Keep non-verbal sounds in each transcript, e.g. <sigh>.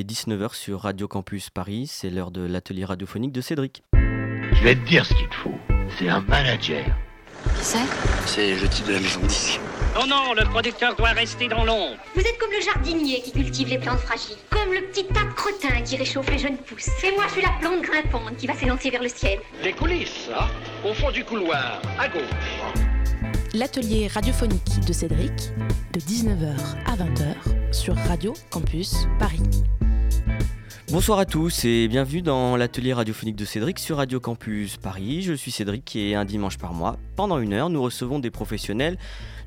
Et 19h sur Radio Campus Paris, c'est l'heure de l'atelier radiophonique de Cédric. Je vais te dire ce qu'il te faut. C'est un manager. Qui c'est? C'est le type de la maison de disque. Oh non, le producteur doit rester dans l'ombre. Vous êtes comme le jardinier qui cultive les plantes fragiles, comme le petit tas de crottin qui réchauffe les jeunes pousses. Et moi, je suis la plante grimpante qui va s'élancer vers le ciel. Les coulisses, hein Au fond du couloir, à gauche. L'atelier radiophonique de Cédric, de 19h à 20h sur Radio Campus Paris. Bonsoir à tous et bienvenue dans l'atelier radiophonique de Cédric sur Radio Campus Paris. Je suis Cédric et un dimanche par mois, pendant une heure, nous recevons des professionnels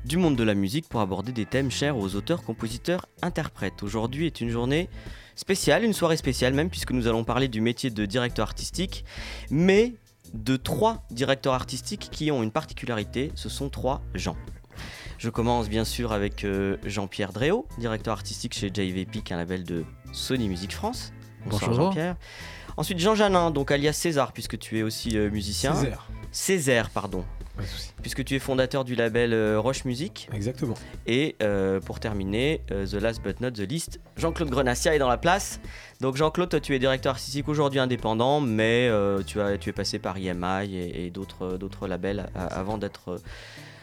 du monde de la musique pour aborder des thèmes chers aux auteurs, compositeurs, interprètes. Aujourd'hui est une journée spéciale, une soirée spéciale même, puisque nous allons parler du métier de directeur artistique, mais de trois directeurs artistiques qui ont une particularité, ce sont trois gens. Je commence bien sûr avec euh, Jean-Pierre Dréau, directeur artistique chez JVP, un label de Sony Music France. Bonsoir Bonjour. Jean-Pierre. Ensuite Jean Janin, donc alias César, puisque tu es aussi euh, musicien. Césaire. Césaire, pardon. Pas de souci. Puisque tu es fondateur du label euh, Roche Music. Exactement. Et euh, pour terminer, The Last But Not The Least, Jean-Claude Grenassia est dans la place. Donc Jean-Claude, toi tu es directeur artistique aujourd'hui indépendant, mais tu, as, tu es passé par EMI et, et d'autres d'autres labels a- avant d'être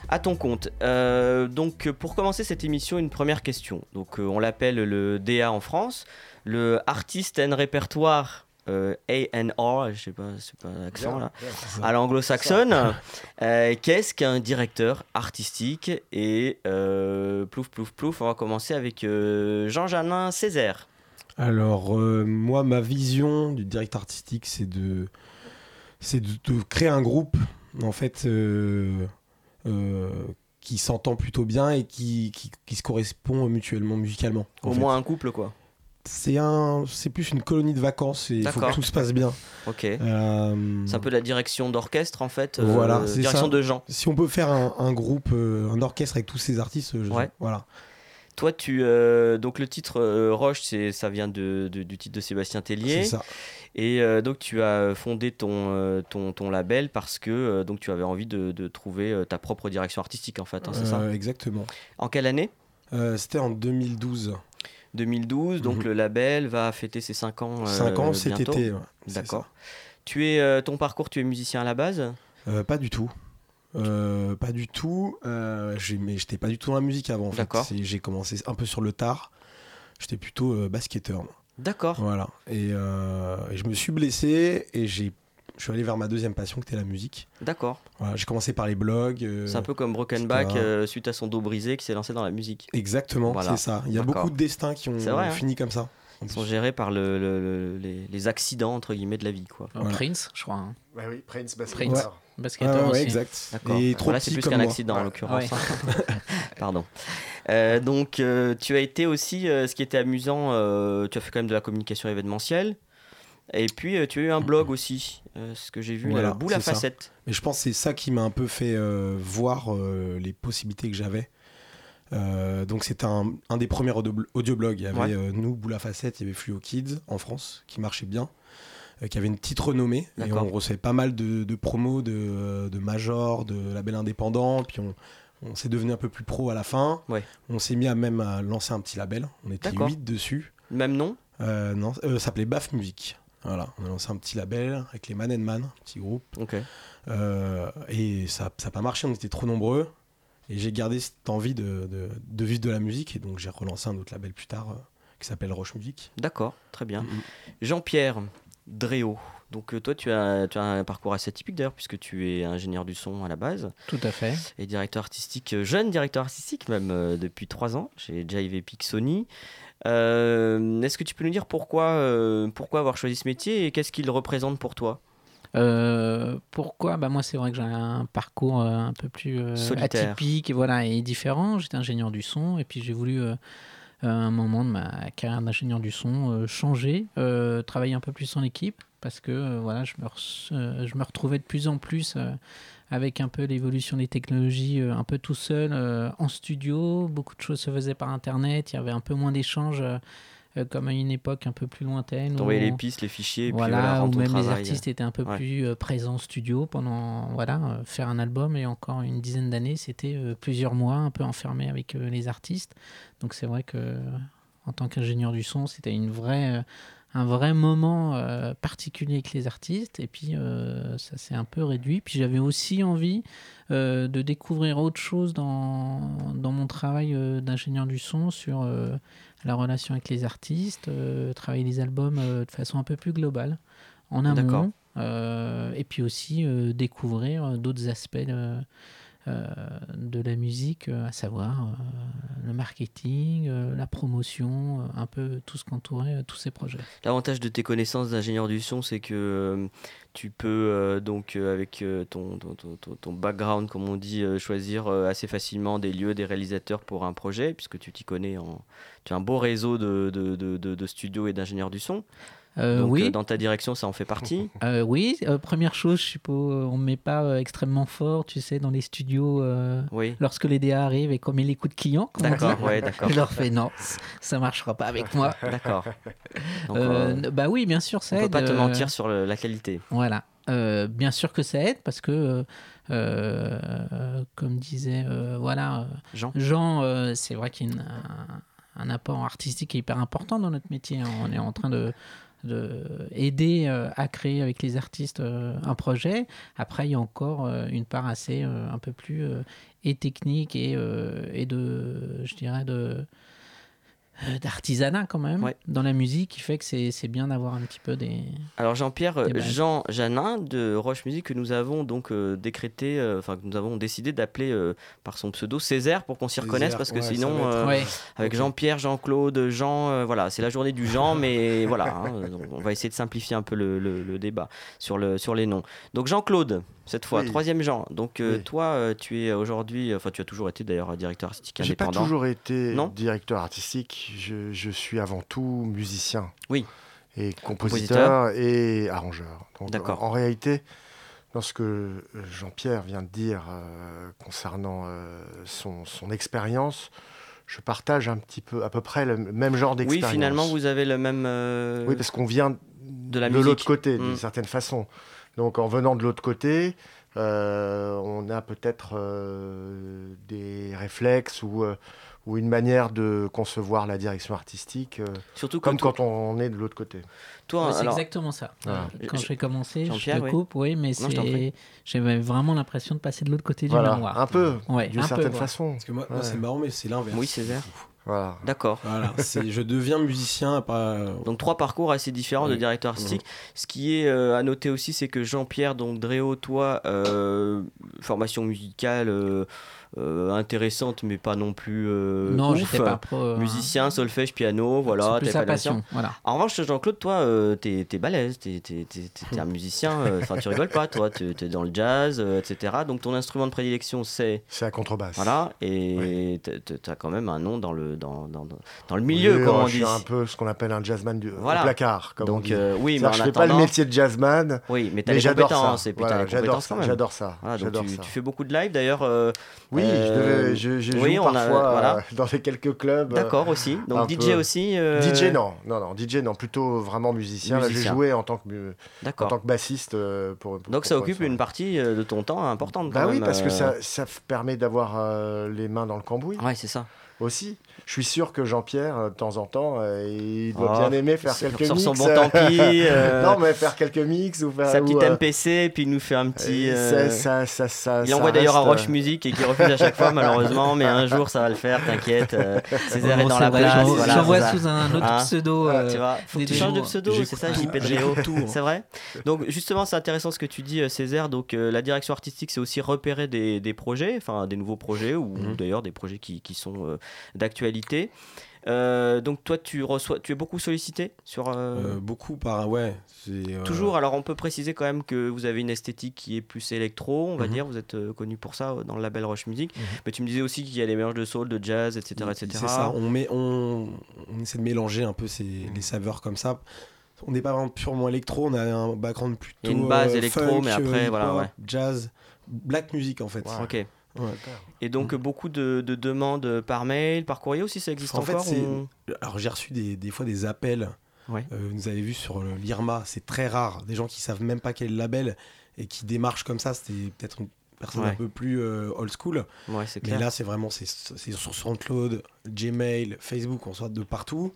à ton compte. Euh, donc pour commencer cette émission, une première question. Donc euh, on l'appelle le DA en France, le Artist and Répertoire euh, A&R, je sais pas, c'est pas l'accent là à l'anglo-saxonne. <laughs> Euh, Qu'est-ce qu'un directeur artistique Et euh, plouf, plouf, plouf, on va commencer avec euh, Jean Janin Césaire. Alors, euh, moi, ma vision du directeur artistique, c'est de, c'est de, de créer un groupe, en fait, euh, euh, qui s'entend plutôt bien et qui, qui, qui se correspond mutuellement, musicalement. en Au fait. moins un couple, quoi. C'est un, c'est plus une colonie de vacances et il faut que tout se passe bien. Ok. Euh, C'est un peu la direction d'orchestre, en fait. euh, Voilà, Direction ça. de gens. Si on peut faire un, un groupe, euh, un orchestre avec tous ces artistes, je- Ouais. voilà. Toi, tu. euh, donc, le titre euh, Roche, c'est- ça vient de, de- du titre de Sébastien Tellier. C'est ça. Et euh, donc, tu as fondé ton, ton, ton label parce que donc, tu avais envie de, de trouver ta propre direction artistique, en fait. hein, c'est ça? Exactement. En quelle année? C'était en 2012. 2012, donc Mhm. le label va fêter ses 5 ans. 5 euh, ans cet été. ouais, D'accord. Tu es euh, ton parcours, tu es musicien à la base? Euh, pas du tout. Euh, pas du tout. Euh, j'ai- mais j'étais pas du tout dans la musique avant. en fait. J'ai commencé un peu sur le tard. J'étais plutôt euh, basketteur. D'accord. Voilà. Et, euh, et je me suis blessé et j'ai. Je suis allé vers ma deuxième passion qui était la musique. D'accord. Voilà, j'ai commencé par les blogs. euh, C'est un peu comme Brokenback etc. euh, suite à son dos brisé qui s'est lancé dans la musique. Exactement, Voilà. c'est ça. Il y a beaucoup de destins qui ont hein. fini comme ça. Ils sont gérés par le, le- le- les, les accidents entre guillemets de la vie, quoi. Euh, Voilà. Prince, je crois. hein. Ouais, oui, Prince, Prince. basketteur. Ouais, Basketteur ouais, aussi. exact. D'accord. Et trop Voilà, c'est plus comme qu'un moi. accident en Ouais. l'occurrence. Ouais. hein. <laughs> <laughs> Pardon. Euh, donc, euh, tu as été aussi, euh, ce qui était amusant, euh, tu as fait quand même de la communication événementielle. Et puis, euh, tu as eu un blog aussi, euh, ce que j'ai vu, Voilà, la boule à facettes. Mais je pense que c'est ça qui m'a un peu fait euh, voir euh, les possibilités que j'avais. Donc c'était un, un des premiers audio- audioblogs. Il y avait Ouais. nous, Boule à Facettes, il y avait Fluo Kids en France qui marchait bien, qui avait une petite renommée. Et on recevait pas mal de, de promos, de, de majors, de labels indépendants. Puis on, on s'est devenu un peu plus pro à la fin. Ouais. On s'est mis à même à lancer un petit label. On était D'accord. 8 dessus. Même nom? Non, ça s'appelait Baf Music. Voilà, on a lancé un petit label avec les Man and Man, un petit groupe. Ok. Euh, et ça n'a pas marché, on était trop nombreux. Et j'ai gardé cette envie de, de, de vivre de la musique. Et donc j'ai relancé un autre label plus tard euh, qui s'appelle Roche Music. D'accord, très bien. Mhm. Jean-Pierre Dréau. Donc, euh, toi, tu as, tu as un parcours assez typique d'ailleurs, puisque tu es ingénieur du son à la base. Tout à fait. et directeur artistique, jeune directeur artistique même euh, depuis trois ans chez JV Peak Sony. Euh, Est-ce que tu peux nous dire pourquoi, euh, pourquoi avoir choisi ce métier et qu'est-ce qu'il représente pour toi? Euh, pourquoi? Bah Moi, c'est vrai que j'ai un parcours euh, un peu plus euh, atypique et, voilà, et différent. J'étais ingénieur du son et puis j'ai voulu, à un moment de ma carrière d'ingénieur du son, changer, travailler un peu plus en équipe parce que voilà, je, me re- je me retrouvais de plus en plus avec un peu l'évolution des technologies, euh, un peu tout seul euh, en studio. Beaucoup de choses se faisaient par Internet. Il y avait un peu moins d'échanges. euh, comme à une époque un peu plus lointaine. T'envoyer où- les pistes, les fichiers, et puis voilà, voilà, où même les artistes étaient un peu Ouais. plus euh, présents en studio pendant voilà euh, faire un album et encore une dizaine d'années c'était plusieurs mois un peu enfermé avec les artistes donc c'est vrai que en tant qu'ingénieur du son. C'était une vraie, un vrai moment euh, particulier avec les artistes. Et puis, euh, ça s'est un peu réduit. Puis, j'avais aussi envie euh, de découvrir autre chose dans, dans mon travail d'ingénieur du son sur la relation avec les artistes, travailler les albums de façon un peu plus globale, en D'accord. amont. et puis aussi découvrir d'autres aspects de la musique, euh, à savoir euh, le marketing, euh, la promotion, euh, un peu tout ce qu'entourait euh, tous ces projets. L'avantage de tes connaissances d'ingénieur du son, c'est que euh, tu peux euh, donc euh, avec euh, ton, ton, ton- ton- background, comme on dit, euh, choisir euh, assez facilement des lieux, des réalisateurs pour un projet, puisque tu t'y connais. En... Tu as un beau réseau de, de- de- de studios et d'ingénieurs du son. Euh, donc oui, euh, dans ta direction, ça en fait partie. <laughs> euh, oui. euh, première chose, je suppose, on ne met pas euh, extrêmement fort, tu sais, dans les studios. euh, Oui. Lorsque les DA arrivent et qu'on met les coups de client, on. D'accord, ouais, d'accord. je leur fais non, ça marchera pas avec moi. <laughs> D'accord. Euh, euh, bah oui, bien sûr, ça on peut aide. pas te euh, mentir sur le- la qualité. Voilà. Euh, bien sûr que ça aide parce que, euh, euh, comme disait, euh, voilà, euh, Jean Jean, euh, c'est vrai qu'il y a une- un, un apport artistique est hyper important dans notre métier. On est en train de, de aider euh, à créer avec les artistes euh, un projet. Après, il y a encore euh, une part assez un peu plus et technique et, et de, je dirais, de d'artisanat quand même Ouais. dans la musique qui fait que c'est c'est bien d'avoir un petit peu des Alors Jean-Pierre, euh. Jean Janin de Roche Musique que nous avons donc euh, décrété, euh, enfin que nous avons décidé d'appeler euh, par son pseudo Césaire pour qu'on s'y reconnaisse parce que ouais, sinon va être- euh, Ouais. avec. Jean-Pierre, Jean-Claude, Jean, euh, voilà, c'est la journée du Jean, mais <laughs> voilà, hein, on va essayer de simplifier un peu le, le- le débat sur, le, sur les noms. Donc Jean-Claude, cette fois, Oui. troisième Jean. Donc euh, Oui. toi, euh, tu es aujourd'hui, enfin tu as toujours été d'ailleurs directeur artistique J'ai pas indépendant. toujours été Non directeur artistique. Je, je suis avant tout musicien. Oui. Et Compositeur. compositeur et arrangeur. D'accord. En, en réalité, dans ce que Jean-Pierre vient de dire euh, concernant euh, son, son expérience, je partage un petit peu, à peu près le même genre Oui, d'expérience. finalement, vous avez le même. euh, Oui, parce qu'on vient de la l'autre côté, Mm. d'une certaine façon. Donc en venant de l'autre côté, euh, on a peut-être euh, des réflexes ou, euh, ou une manière de concevoir la direction artistique, euh, Surtout comme quand on est de l'autre côté. toi, Ouais, c'est alors, exactement ça. Euh, Quand Je- j'ai commencé, je Jean-Pierre, te oui. coupe, oui, mais je j'avais vraiment l'impression de passer de l'autre côté du Voilà, miroir. un peu, Ouais, d'une peu, certaine façon. Parce que moi, moi, c'est marrant, mais c'est l'inverse. Oui, Césaire. Voilà. D'accord. Voilà, je deviens musicien, pas. Donc trois parcours assez différents de directeur artistique. Ce qui est euh, à noter aussi, c'est que Jean-Pierre, donc Dréo, toi, euh, formation musicale euh, euh, intéressante, mais pas non plus euh, non, ouf. pas pro. euh, Musicien, solfège, piano, voilà. plus sa pas passion. Voilà. En revanche, Jean-Claude, toi, euh, t'es t'es balèze, t'es t'es- t'es- t'es- t'es un <laughs> musicien, euh, enfin tu rigoles pas, toi, tu es dans le jazz, euh, etc. Donc ton instrument de prédilection, c'est C'est à contrebasse. voilà, et tu as quand même un nom dans le dans, dans, dans- le milieu, Oui, comme euh, on je dit. suis un peu ce qu'on appelle un jazzman du, Voilà. placard, comme on Donc dit. euh, oui, mais en je fais pas le métier de jazzman, oui, mais t'as les j'adore compétences ça. et puis t'as Voilà, les j'adore compétences ça. quand même. J'adore ça. Voilà, donc j'adore tu, ça. tu fais beaucoup de live d'ailleurs. euh, Oui, Euh, je, oui, joue a- parfois voilà. euh, <laughs> dans des quelques clubs. euh, D'accord aussi. Donc DJ peu. aussi. euh, DJ non, non, non, DJ non, plutôt vraiment musicien. J'ai joué en tant que, mu- en D'accord. tant que bassiste pour, pour- Donc ça pour occupe une partie de ton temps importante. Bah oui, parce que ça, ça permet d'avoir les mains dans le cambouis Ouais, c'est ça. aussi. Je suis sûr que Jean-Pierre, euh, de temps en temps, euh, il doit Oh, bien aimer faire sur- quelques sur mix. son bon tant pis, <laughs> euh, non, mais faire quelques mix ou faire. Sa ou, petite euh, MPC, et puis il nous fait un petit. ça, ça, ça, ça- Il ça envoie d'ailleurs à Roche Musique et qui refuse à chaque fois <laughs> malheureusement, mais un jour ça va le faire, t'inquiète. euh, <laughs> Césaire est dans la vrai, place. J'envoie sous un autre Hein pseudo. Ah, euh, tu vois, faut que tu changes de pseudo, c'est ça, JP. C'est vrai Donc justement, c'est intéressant ce que tu dis, Césaire. Donc euh, la direction artistique, c'est aussi repérer des, des projets, enfin des nouveaux projets, ou Mhm. d'ailleurs des projets qui, qui sont euh, Euh, donc toi, tu reçois, tu es beaucoup sollicité sur. euh, Euh, beaucoup par. Ouais. Toujours, alors on peut préciser quand même que vous avez une esthétique qui est plus électro, on va Mhm. dire, vous êtes connu pour ça dans le label Roche Music, Mhm. mais tu me disais aussi qu'il y a des mélanges de soul, de jazz, etc. etc. C'est ça, on, met, on, on essaie de mélanger un peu ces, les saveurs comme ça. On n'est pas vraiment purement électro, on a un background plutôt. Une base électro, funk, mais après, voilà, ouais. Jazz, black music en fait. Ok. Ouais. Et donc euh, beaucoup de, de demandes par mail, par courrier aussi, ça existe En fait, encore ou- Alors j'ai reçu des, des fois des appels. Ouais. Euh, vous avez vu sur l'IRMA, c'est très rare. Des gens qui savent même pas quel label et qui démarchent comme ça. C'était peut-être une- personnes Ouais. un peu plus euh, old school. Ouais, Mais là, c'est vraiment c'est sur SoundCloud, Gmail, Facebook, on sort de partout.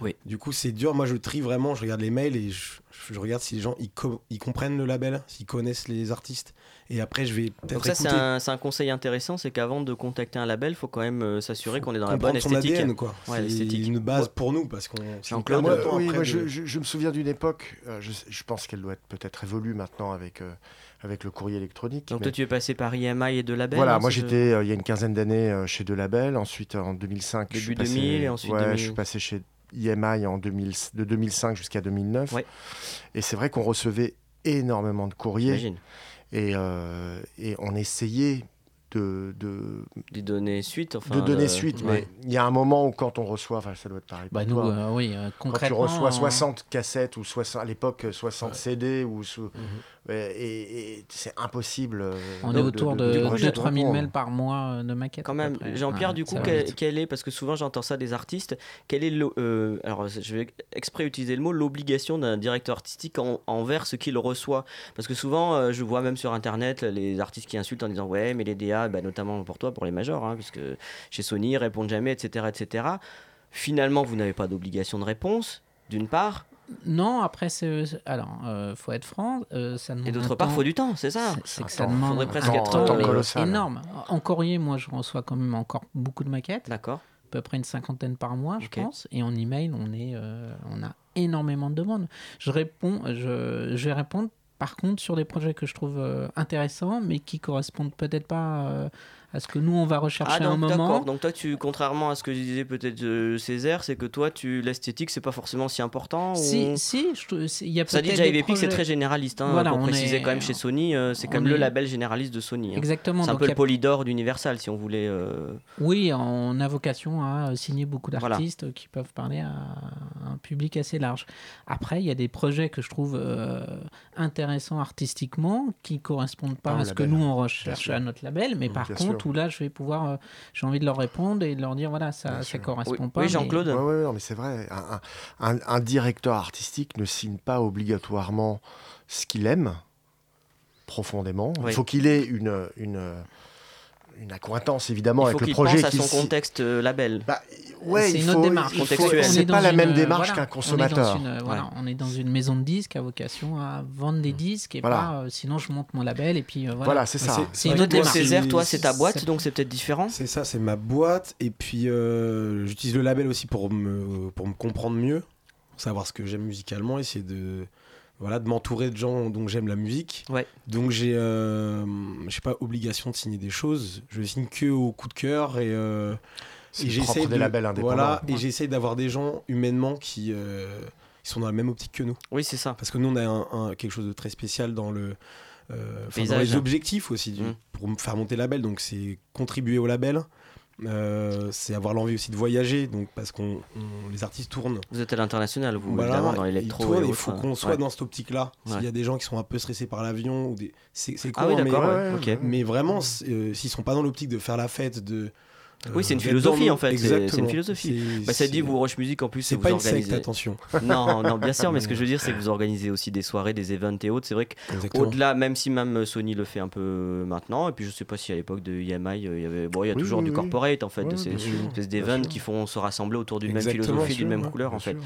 Oui. Du coup, c'est dur. Moi, je trie vraiment. Je regarde les mails et je, je regarde si les gens ils, co- ils comprennent le label, s'ils connaissent les artistes. Et après, je vais peut-être Donc ça, c'est un, conseil intéressant, c'est qu'avant de contacter un label, il faut quand même euh, s'assurer qu'on est dans la bonne son esthétique. ADN, quoi. Ouais, c'est une base pour nous parce qu'on. Jean-Claude, c'est Moi, oui, moi, je, de- je- je me souviens d'une époque, euh, je, je pense qu'elle doit être peut-être évolue maintenant avec, euh, avec le courrier électronique. Donc mais- toi, tu es passé par IMI et de labels Voilà, hein, moi j'étais euh, il y a une quinzaine d'années euh, chez deux labels, ensuite en 2005 je Début suis passé, 2000 et ensuite ouais, 2000. je suis passé chez IMI en 2000, de 2005 jusqu'à 2009. Ouais. Et c'est vrai qu'on recevait énormément de courriers et, euh, et on essayait de, de, De donner suite. Enfin, de donner euh, suite, ouais. mais il y a un moment où quand on reçoit, enfin ça doit être pareil pour Bah, nous, toi, euh, oui, euh, quand tu concrètement. reçois euh, 60 cassettes ou 60, à l'époque 60 CD ou sous- Mhm. et, et c'est impossible. euh, On de- est autour de- de, de- de 2-3 000 répondre. mails par mois de maquettes. Quand même. Jean-Pierre, Ouais, du coup, quel, est, parce que souvent j'entends ça des artistes, quel est le, euh, alors je vais exprès utiliser le mot, l'obligation d'un directeur artistique en- envers ce qu'il reçoit? Parce que souvent, euh, je vois même sur internet les artistes qui insultent en disant Ouais, mais les DA, bah, notamment pour toi, pour les majors, hein, puisque chez Sony, ils répondent jamais, etc. etc. Finalement, vous n'avez pas d'obligation de réponse, d'une part, Non, après, c'est. c'est- Alors, euh, faut être franc. euh, ça demande et d'autre part, temps- il faut du temps, c'est ça C'est que ça temps, demande faudrait presque être, temps euh, colossal. énorme. En courrier, moi, je reçois quand même encore beaucoup de maquettes, D'accord. à peu près une cinquantaine par mois, je pense. Et en email, on est, euh, on a énormément de demandes. Je réponds, je, je vais répondre. Par contre, sur des projets que je trouve euh, intéressants, mais qui correspondent peut-être pas euh, à ce que nous on va rechercher Ah à un moment. d'accord. Donc toi, tu, contrairement à ce que je disais peut-être euh, Césaire, c'est que toi, tu l'esthétique, c'est pas forcément si important. Si, ou- si, il y a Ça dit déjà Epic, c'est très généraliste. Hein, Voilà, pour on préciser est- quand même chez Sony, euh, c'est quand même le label généraliste de Sony. hein. Exactement. C'est un donc peu le a- polydor d'Universal, si on voulait. euh, Oui, on a vocation à signer beaucoup Voilà. d'artistes qui peuvent parler à un public assez large. Après, il y a des projets que je trouve euh, intéressants artistiquement qui correspondent pas à ce que label, nous on recherche à notre label, mais par contre, sûr. Où là, je vais pouvoir, euh, j'ai envie de leur répondre et de leur dire voilà, ça, correspond Oui, pas. oui, mais- Jean-Claude. Ouais, non, mais c'est vrai. Un, un- un- un directeur artistique ne signe pas obligatoirement ce qu'il aime profondément. Oui. Il faut qu'il ait une, une, une accointance évidemment Il avec faut le qu'il projet. pense à qu'il son si- contexte euh, label. Bah, ouais, c'est il une autre faut- démarche. il faut- Contextuelle. On C'est est pas la une, même euh, démarche voilà, qu'un on est dans consommateur. une, euh, voilà, Ouais. on est dans une maison de disques à vocation à vendre des disques et Voilà. pas euh, sinon je monte mon label et puis euh, voilà. Voilà, c'est ça. C'est une autre démarche. Césaire, toi, c'est ta boîte, donc c'est peut-être différent. C'est ça, c'est ma boîte. Et puis, euh, j'utilise le label aussi pour me, pour me comprendre mieux, pour savoir ce que j'aime musicalement, essayer de, voilà, de m'entourer de gens dont j'aime la musique. Ouais. Donc, j'ai, euh, j'ai pas obligation de signer des choses. Je signe que au coup de cœur et, euh, et propre de, labels indépendants. Voilà, et Ouais. j'essaye d'avoir des gens humainement qui, euh, qui sont dans la même optique que nous. Oui, c'est ça. Parce que nous, on a un- un- quelque chose de très spécial dans le. euh, dans les objectifs aussi du- Mm. pour faire monter le label donc c'est contribuer au label euh, c'est avoir l'envie aussi de voyager donc parce qu'on on- les artistes tournent Vous êtes à l'international, vous, Voilà, évidemment, dans l'électro. il faut qu'on hein. soit Ouais. dans cette optique là s'il y a des gens qui sont un peu stressés par l'avion ou des c'est Ah oui, hein, mais, ouais, mais vraiment euh, s'ils sont pas dans l'optique de faire la fête de Oui, c'est une d'être philosophie, en fait, c'est- une philosophie. Bah, ça dit, vous, Rush Music, en plus, c'est vous pas une secte organisez. attention <laughs> Non, non, bien sûr, mais ce que je veux dire, c'est que <laughs> vous organisez aussi des soirées, des events et autres. C'est vrai qu'au-delà, même si même Sony le fait un peu maintenant, et puis je sais pas si à l'époque de EMI, euh, il y avait, bon, il y a Oui, toujours oui, du corporate en fait, Ouais, de ces espèces d'events qui font se rassembler autour d'une même philosophie, d'une même ouais, couleur en fait. sûr.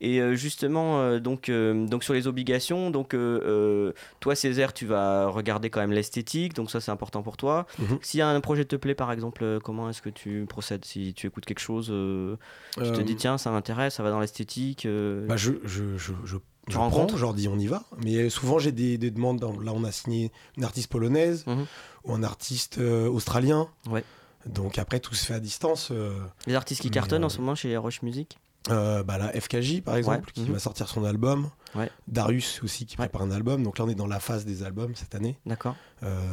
Et euh, justement, euh, donc, euh, donc sur les obligations, donc euh, euh, toi Césaire, tu vas regarder quand même l'esthétique, donc ça c'est important pour toi. S'il y a un projet te plaît par exemple, euh, comment est-ce que tu procèdes Si tu écoutes quelque chose, euh, tu te Euh, dis tiens ça m'intéresse, ça va dans l'esthétique. euh, Bah, je, je, je, je, Tu je rencontres prends, je leur dis on y va. Mais souvent j'ai des, des demandes. dans- Là on a signé une artiste polonaise Mhm. ou un artiste euh, australien. Ouais. Donc après tout se fait à distance. euh, Les artistes qui cartonnent euh, en ce moment chez Rush Music bah, la FKJ par exemple qui mhm. va sortir son album. Ouais. Darius aussi qui prépare un album. Donc là on est dans la phase des albums cette année. D'accord,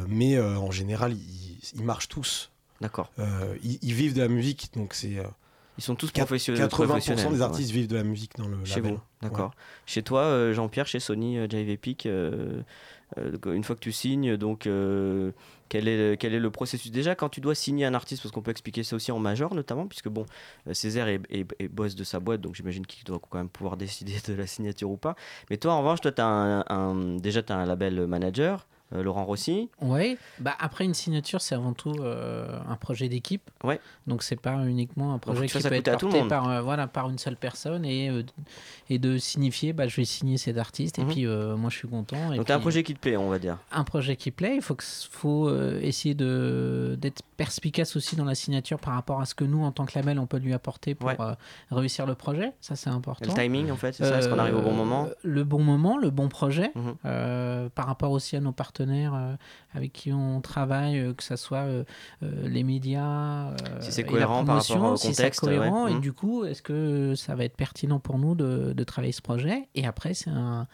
mais en général ils, ils marchent tous. D'accord. Euh, ils, ils vivent de la musique. Donc c'est euh, Ils sont tous professionnels. 80% professionnels, des ouais. artistes vivent de la musique dans le Chez label. vous, d'accord. Chez toi, euh, Jean-Pierre, chez Sony, euh, Jive Epic, euh, une fois que tu signes, donc quel, est, quel est le processus? Déjà, quand tu dois signer un artiste, parce qu'on peut expliquer ça aussi en major notamment, puisque bon, Césaire est, est- est boss de sa boîte, donc j'imagine qu'il doit quand même pouvoir <laughs> décider de la signature ou pas. Mais toi, en revanche, toi, as un, un- déjà, tu as un label manager. Euh, Laurent Rossi. Ouais, bah après une signature, c'est avant tout euh, un projet d'équipe. Ouais. Donc c'est pas uniquement un projet qui peut être porté par, euh, voilà, par une seule personne et, et de signifier, bah, je vais signer cet artiste et Mhm. puis moi je suis content. Et Donc t'as un puis, projet qui te plaît, on va dire. un projet qui plaît, il faut, que, faut essayer de, d'être perspicace aussi dans la signature par rapport à ce que nous, en tant que label, on peut lui apporter pour Ouais. euh, réussir le projet. Ça, c'est important. le timing, en fait, c'est ça? Est-ce qu'on arrive au bon Euh, moment? Le bon moment, le bon projet, Mhm. euh, par rapport aussi à nos partenaires avec qui on travaille, que ce soit les médias, Si c'est cohérent par promotion, rapport au si contexte, c'est cohérent, ouais. et Mhm. du coup, est-ce que ça va être pertinent pour nous de, de travailler ce projet? Et après, c'est un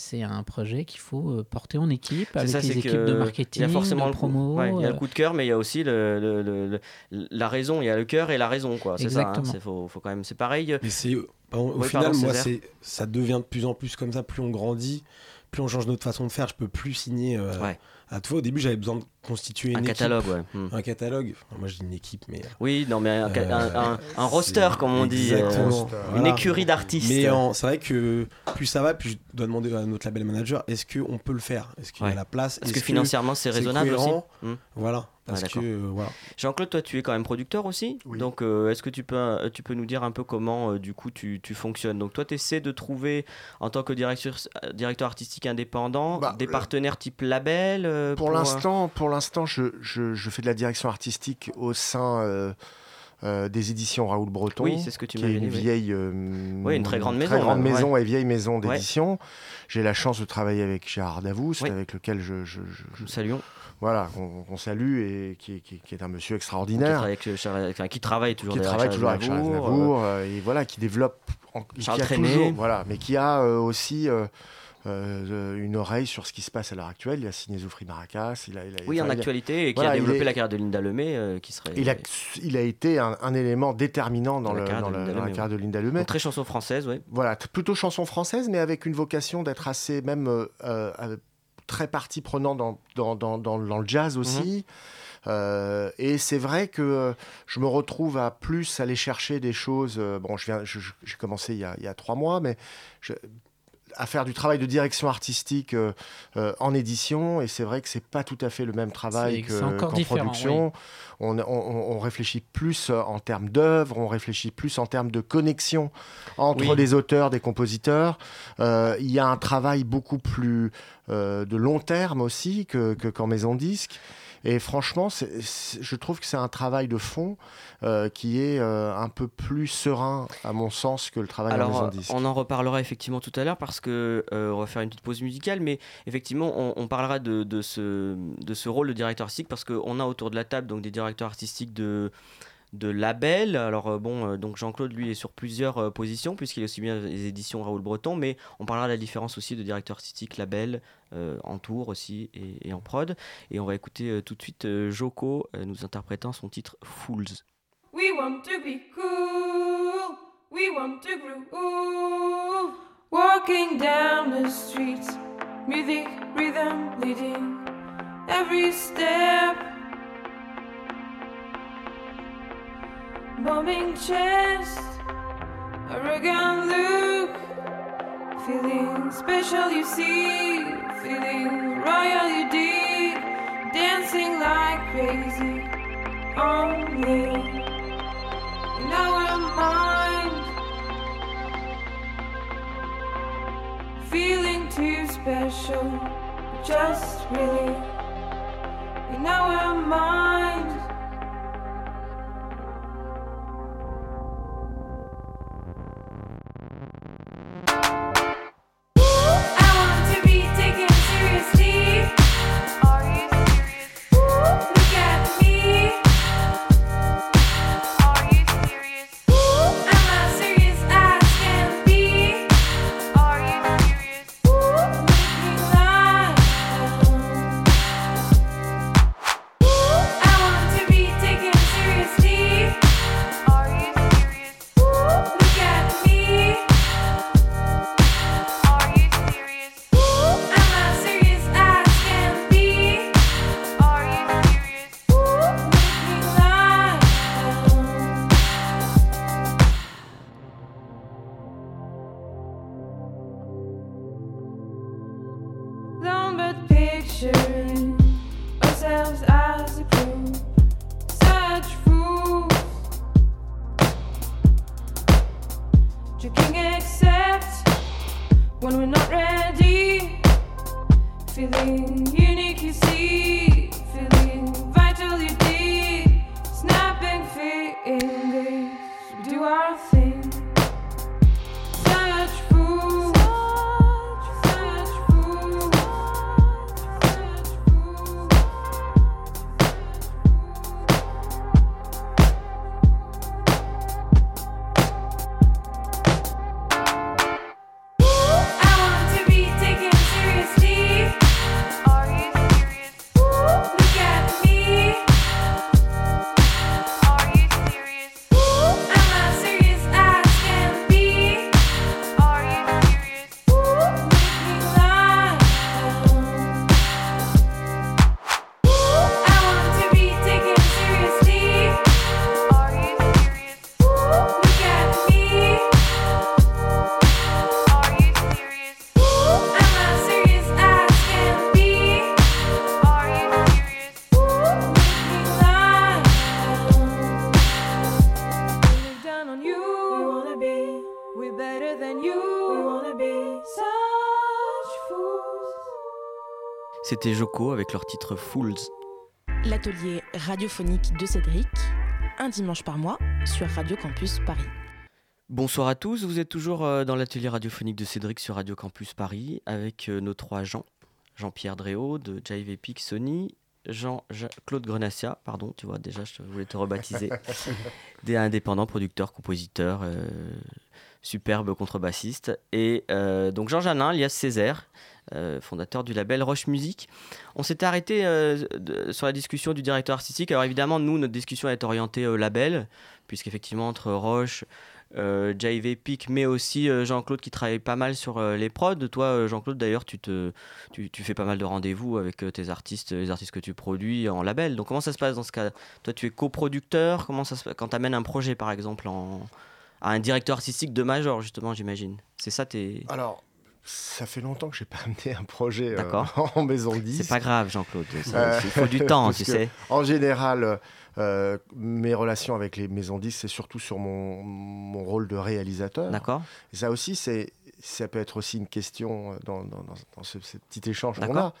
c'est un projet qu'il faut euh, porter en équipe C'est avec ça, les c'est équipes de il y marketing, a forcément de le coup- promo. ouais, il y a le euh, coup de cœur, mais il y a aussi le, le- le- le- la raison. Il y a le cœur et la raison, quoi. C'est ça. hein, c'est faut, faut quand même. C'est pareil. Mais c'est, au Oui, final, pardon, moi, c'est, ça devient de plus en plus comme ça. Plus on grandit, plus on change notre façon de faire. Je peux plus signer euh, Ouais. À tout. Au début, j'avais besoin de constituer une Un équipe. catalogue, ouais. Hmm. Un catalogue. Enfin, moi, je dis une équipe, mais. Oui, non, mais un, Euh, un- un- un roster, comme on dit. euh, une Voilà. écurie d'artistes. Mais c'est vrai que plus ça va, plus je dois demander à notre label manager est-ce qu'on peut le faire? Est-ce qu'il y Ouais. a la place? Est-ce que financièrement, c'est raisonnable aussi Hmm. Voilà. Parce que euh, voilà. Jean-Claude, toi, tu es quand même producteur aussi. Oui. Donc, euh, est-ce que tu peux, euh, tu peux nous dire un peu comment, euh, du coup, tu, tu fonctionnes? Donc, toi, tu essaies de trouver, en tant que directeur, directeur artistique indépendant, Bah, des partenaires type label Pour l'instant, pour l'instant, je, je, je fais de la direction artistique au sein euh, des éditions Raoul Breton. Oui, c'est ce que tu qui est une dit, vieille, euh, Oui, une très grande maison, très grande même, maison et vieille maison Ouais. d'édition. J'ai la chance de travailler avec Gérard Davoust, Oui. avec lequel je, je- je- je- Nous saluons. voilà, qu'on salue et qui, est- qui qui un monsieur Qui extraordinaire. travaille, avec, euh, Charles- enfin, qui travaille toujours qui travaille avec toujours avec Charles Aznavour, euh, et voilà, qui développe, Charles qui a toujours, voilà, mais qui a euh, aussi euh, euh, une oreille sur ce qui se passe à l'heure actuelle. Il a signé Zoufri Maracas, il a, il a- Oui, en enfin, actualité, et qui voilà, a développé est- la carrière de Linda Lemay, euh, qui serait. il a, il a été un, un élément déterminant dans, Dans la le- carrière dans de Linda dans la Lemay, carrière de Linda Lemay. Donc, très chanson française, oui. Voilà, plutôt chanson française, mais avec une vocation d'être assez même euh, très partie prenante dans, dans, le jazz aussi. Euh, et c'est vrai que euh, je me retrouve à plus aller chercher des choses. euh, bon, je viens, j'ai commencé il y, a, il y a trois mois, mais je- à faire du travail de direction artistique euh, euh, en édition. Et c'est vrai que c'est pas tout à fait le même travail qu'en différent, production. On, on- on- on réfléchit plus euh, en termes d'œuvre, on réfléchit plus en termes de connexion entre Oui. les auteurs, des compositeurs. Euh, il y a un travail beaucoup plus de long terme aussi que, que- qu'en maison disque. Et franchement, je trouve que c'est un travail de fond euh, qui est euh, un peu plus serein, à mon sens, que le travail en maison Alors, de disque. on en reparlera effectivement tout à l'heure parce que euh, on va faire une petite pause musicale, mais effectivement, on, on parlera de, de ce, de ce rôle de directeur artistique parce qu'on a autour de la table donc des directeurs artistiques de de labels. Alors euh, bon, euh, donc Jean-Claude lui est sur plusieurs euh, positions puisqu'il est aussi bien les éditions Raoul Breton, mais on parlera de la différence aussi de directeur artistique, label, en tour aussi et, en prod. Et on va écouter tout de suite Joko nous interprétant son titre Fools. We want to be cool. We want to groove. Walking down the streets, music, rhythm, leading every step. Bombing chest, arrogant look. Feeling special, you see. Feeling royal, you dig. Dancing like crazy. Only in our mind. Feeling too special, just really in our mind. C'était Joko avec leur titre Fools. L'atelier radiophonique de Cédric, un dimanche par mois sur Radio Campus Paris. Bonsoir à tous, vous êtes toujours euh, dans l'atelier radiophonique de Cédric sur Radio Campus Paris avec euh, nos trois Jean. Jean-Pierre Dréau de Jive Epic Sony, Jean, Jean- Claude Grenassia, pardon, tu vois, déjà je voulais te rebaptiser, <laughs> des indépendants, producteurs, compositeurs, euh, superbe contrebassiste, et euh, donc Jean Janin, alias Césaire, euh, fondateur du label Roche Music. On s'était arrêté euh, sur la discussion du directeur artistique. Alors évidemment, nous, notre discussion est orientée au label, puisqu'effectivement, entre Roche, euh, Jive Epic, mais aussi euh, Jean-Claude qui travaille pas mal sur euh, les prods. Toi, euh, Jean-Claude, d'ailleurs, tu, tu, fais pas mal de rendez-vous avec euh, tes artistes, les artistes que tu produis en label. Donc comment ça se passe dans ce cas? Toi, tu es coproducteur. Comment ça se passe quand tu amènes un projet, par exemple, à un directeur artistique de major, justement, j'imagine? C'est ça, tes... Alors, ça fait longtemps que j'ai pas <laughs> amené un projet euh, <laughs> en maison de disque. C'est pas grave, Jean-Claude. Euh, Il faut du <laughs> temps, tu sais. En général, euh, mes relations avec les maisons de disques, c'est surtout sur mon, mon rôle de réalisateur. D'accord. Ça aussi, c'est, ça peut être aussi une question dans, dans- dans- dans ce, ce petit échange qu'on a.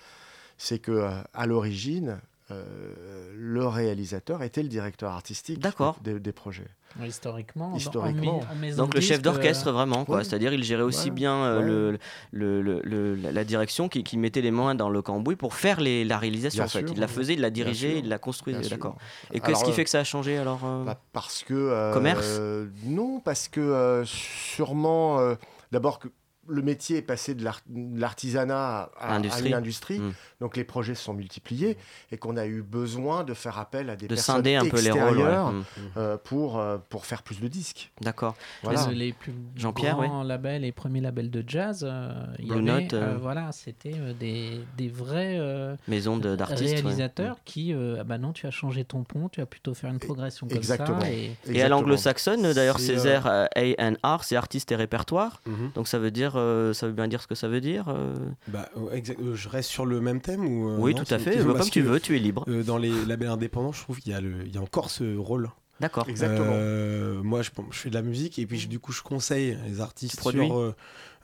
C'est que à l'origine, euh, le réalisateur était le directeur artistique des, des projets. Historiquement, en en Donc le chef disque, d'orchestre euh, vraiment quoi, ouais. c'est-à-dire il gérait aussi Ouais. bien euh, Ouais. le, le- le- le- la- direction qui, qui mettait les mains dans le cambouis pour faire les, la réalisation Bien en fait. sûr, il la faisait, il la dirigeait, il la construisait, d'accord. Et qu'est-ce qui euh, fait que ça a changé alors euh Bah, parce que. euh, Commerce? Non, parce que euh, sûrement. euh, D'abord, que le métier est passé de l'art- de l'artisanat à, à une industrie. Mm. Donc les projets se sont multipliés et qu'on a eu besoin de faire appel à des De personnes scinder un peu les rôles. ouais. extérieures Mm. euh, pour, euh, pour faire plus de disques. D'accord. Voilà. Les, les plus Jean-Pierre, grands labels, les premiers labels de jazz, euh, il y avait, Note, euh. euh, voilà, c'était euh, des, des vrais euh, Maison de- d'artistes. ouais. réalisateurs qui, euh, ah bah non, tu as changé ton pont, tu vas plutôt faire une progression comme Exactement. ça. Et, Et à l'anglo-saxonne, d'ailleurs, C'est, Césaire euh, A&R, c'est artiste et répertoire. Mhm. Donc ça veut dire, euh, ça veut bien dire ce que ça veut dire. euh Bah, euh, exact- euh, je reste sur le même thème ou euh, Oui, non, tout à fait. bah, comme tu veux, tu es libre. euh, dans les labels indépendants, je trouve qu'il y, a y encore ce rôle. D'accord. Exactement. Moi, je, je fais de la musique et puis je- du coup, je conseille les artistes sur. euh,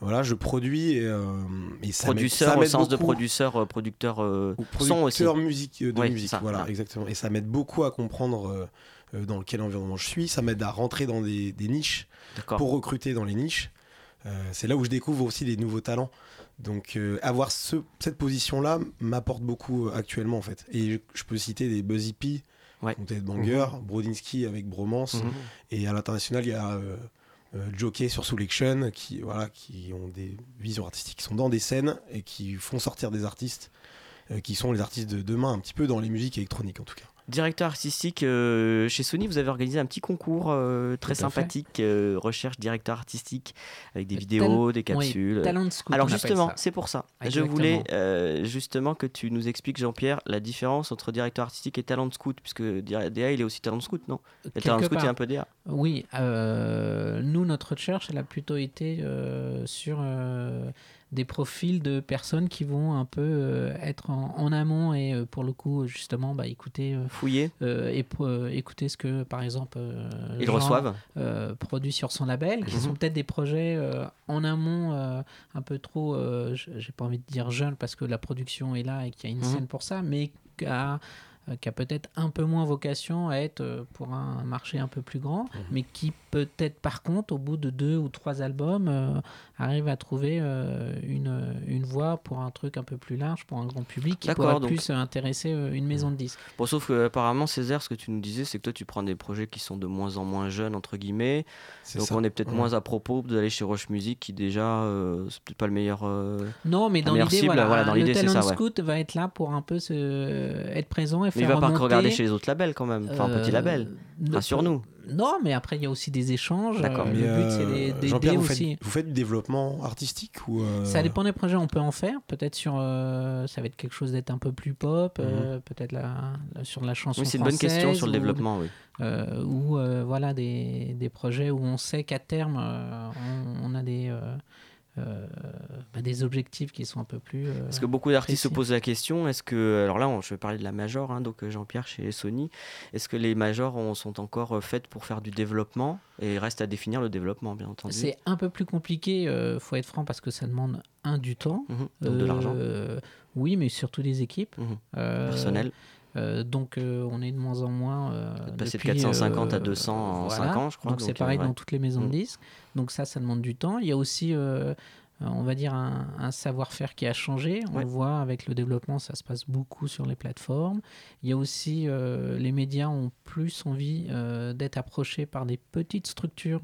voilà, je produis et, euh, et ça Producteur ça au de producteur, producteur euh, Ou son aussi. producteur musique, de Oui, musique. ça, voilà, exactement. Et ça m'aide beaucoup à comprendre euh, dans quel environnement je suis. Ça m'aide à rentrer dans des, des niches pour recruter dans les niches. Euh, c'est là où je découvre aussi des nouveaux talents. Donc euh, avoir ce- cette position-là m'apporte beaucoup euh, actuellement en fait. Et je, je peux citer des Buzzy P, Ouais. Comté de Banger, Brodinski avec Bromance. Mhm. Et à l'international, il y a Jockey sur Selection qui, voilà, qui ont des visions artistiques, qui sont dans des scènes et qui font sortir des artistes euh, qui sont les artistes de demain, un petit peu dans les musiques électroniques en tout cas. Directeur artistique euh, chez Sony, vous avez organisé un petit concours euh, très sympathique, euh, recherche directeur artistique, avec des Le vidéos, des capsules. oui, Talent Scout, Alors justement, c'est pour ça. Je voulais justement que tu nous expliques, Jean-Pierre, la différence entre directeur artistique et talent scout, puisque DA, il est aussi talent scout, non? Le talent scout, part. un peu DA. Oui, euh, nous, notre recherche, elle a plutôt été sur des profils de personnes qui vont un peu euh, être en, en amont et euh, pour le coup, justement, bah, écouter, euh, Fouiller, et, écouter ce que, par exemple, ils Jean, reçoivent. produit sur son label, qui Mhm. sont peut-être des projets en amont un peu trop, j'ai pas envie de dire jeunes parce que la production est là et qu'il y a une Mhm. scène pour ça, mais qui a, qui a peut-être un peu moins vocation à être pour un marché un peu plus grand, Mhm. mais qui peut-être par contre, au bout de deux ou trois albums, euh, arrive à trouver euh, une, une voie pour un truc un peu plus large, pour un grand public, qui pourrait donc- plus intéresser euh, une maison de disques. Bon, sauf que apparemment, Césaire, ce que tu nous disais, c'est que toi, tu prends des projets qui sont de moins en moins jeunes, entre guillemets. Donc ça. on est peut-être Ouais. moins à propos d'aller chez Roche Music, qui déjà, euh, c'est peut-être pas le meilleur. euh, Non, mais dans l'idée, voilà, voilà, dans l'idée, c'est talent ça, ouais. scout va être là pour un peu se... être présent et Mais faire il va pas remonter, regarder chez les autres labels quand même. Enfin, un petit label. Rassure-nous. Non, mais après, il y a aussi des échanges. D'accord. Euh, Mais, le but, c'est euh, d'aider vous aussi. faites, vous faites du développement artistique ou euh, Ça dépend des projets, on peut en faire. Peut-être sur. euh, ça va être quelque chose d'être un peu plus pop, euh, peut-être la, la- sur la chanson. Mhm. Oui, c'est une bonne question française sur le ou- développement, oui. euh, ou euh, voilà des, des projets où on sait qu'à terme euh, on, on a des euh, bah, des objectifs qui sont un peu plus euh, Parce que beaucoup d'artistes se posent la question est-ce que. Alors là, on- je vais parler de la Major, hein, donc euh, Jean-Pierre chez Sony. Est-ce que les Majors ont- sont encore euh, faites pour faire du développement Et reste à définir le développement, bien entendu? c'est un peu plus compliqué euh, faut être franc parce que ça demande un du temps Mhm. Donc de l'argent. Oui mais surtout des équipes. Euh, Personnel. Euh, donc euh, on est de moins en moins euh, Passé de depuis, 450 à euh, 200 en voilà. 5 ans, je crois. donc c'est euh, pareil ouais. dans toutes les maisons de Mhm. disques donc ça ça demande du temps il y a aussi euh, on va dire un, un savoir-faire qui a changé. On Ouais. le voit avec le développement, ça se passe beaucoup sur les plateformes. Il y a aussi euh, les médias ont plus envie euh, d'être approchés par des petites structures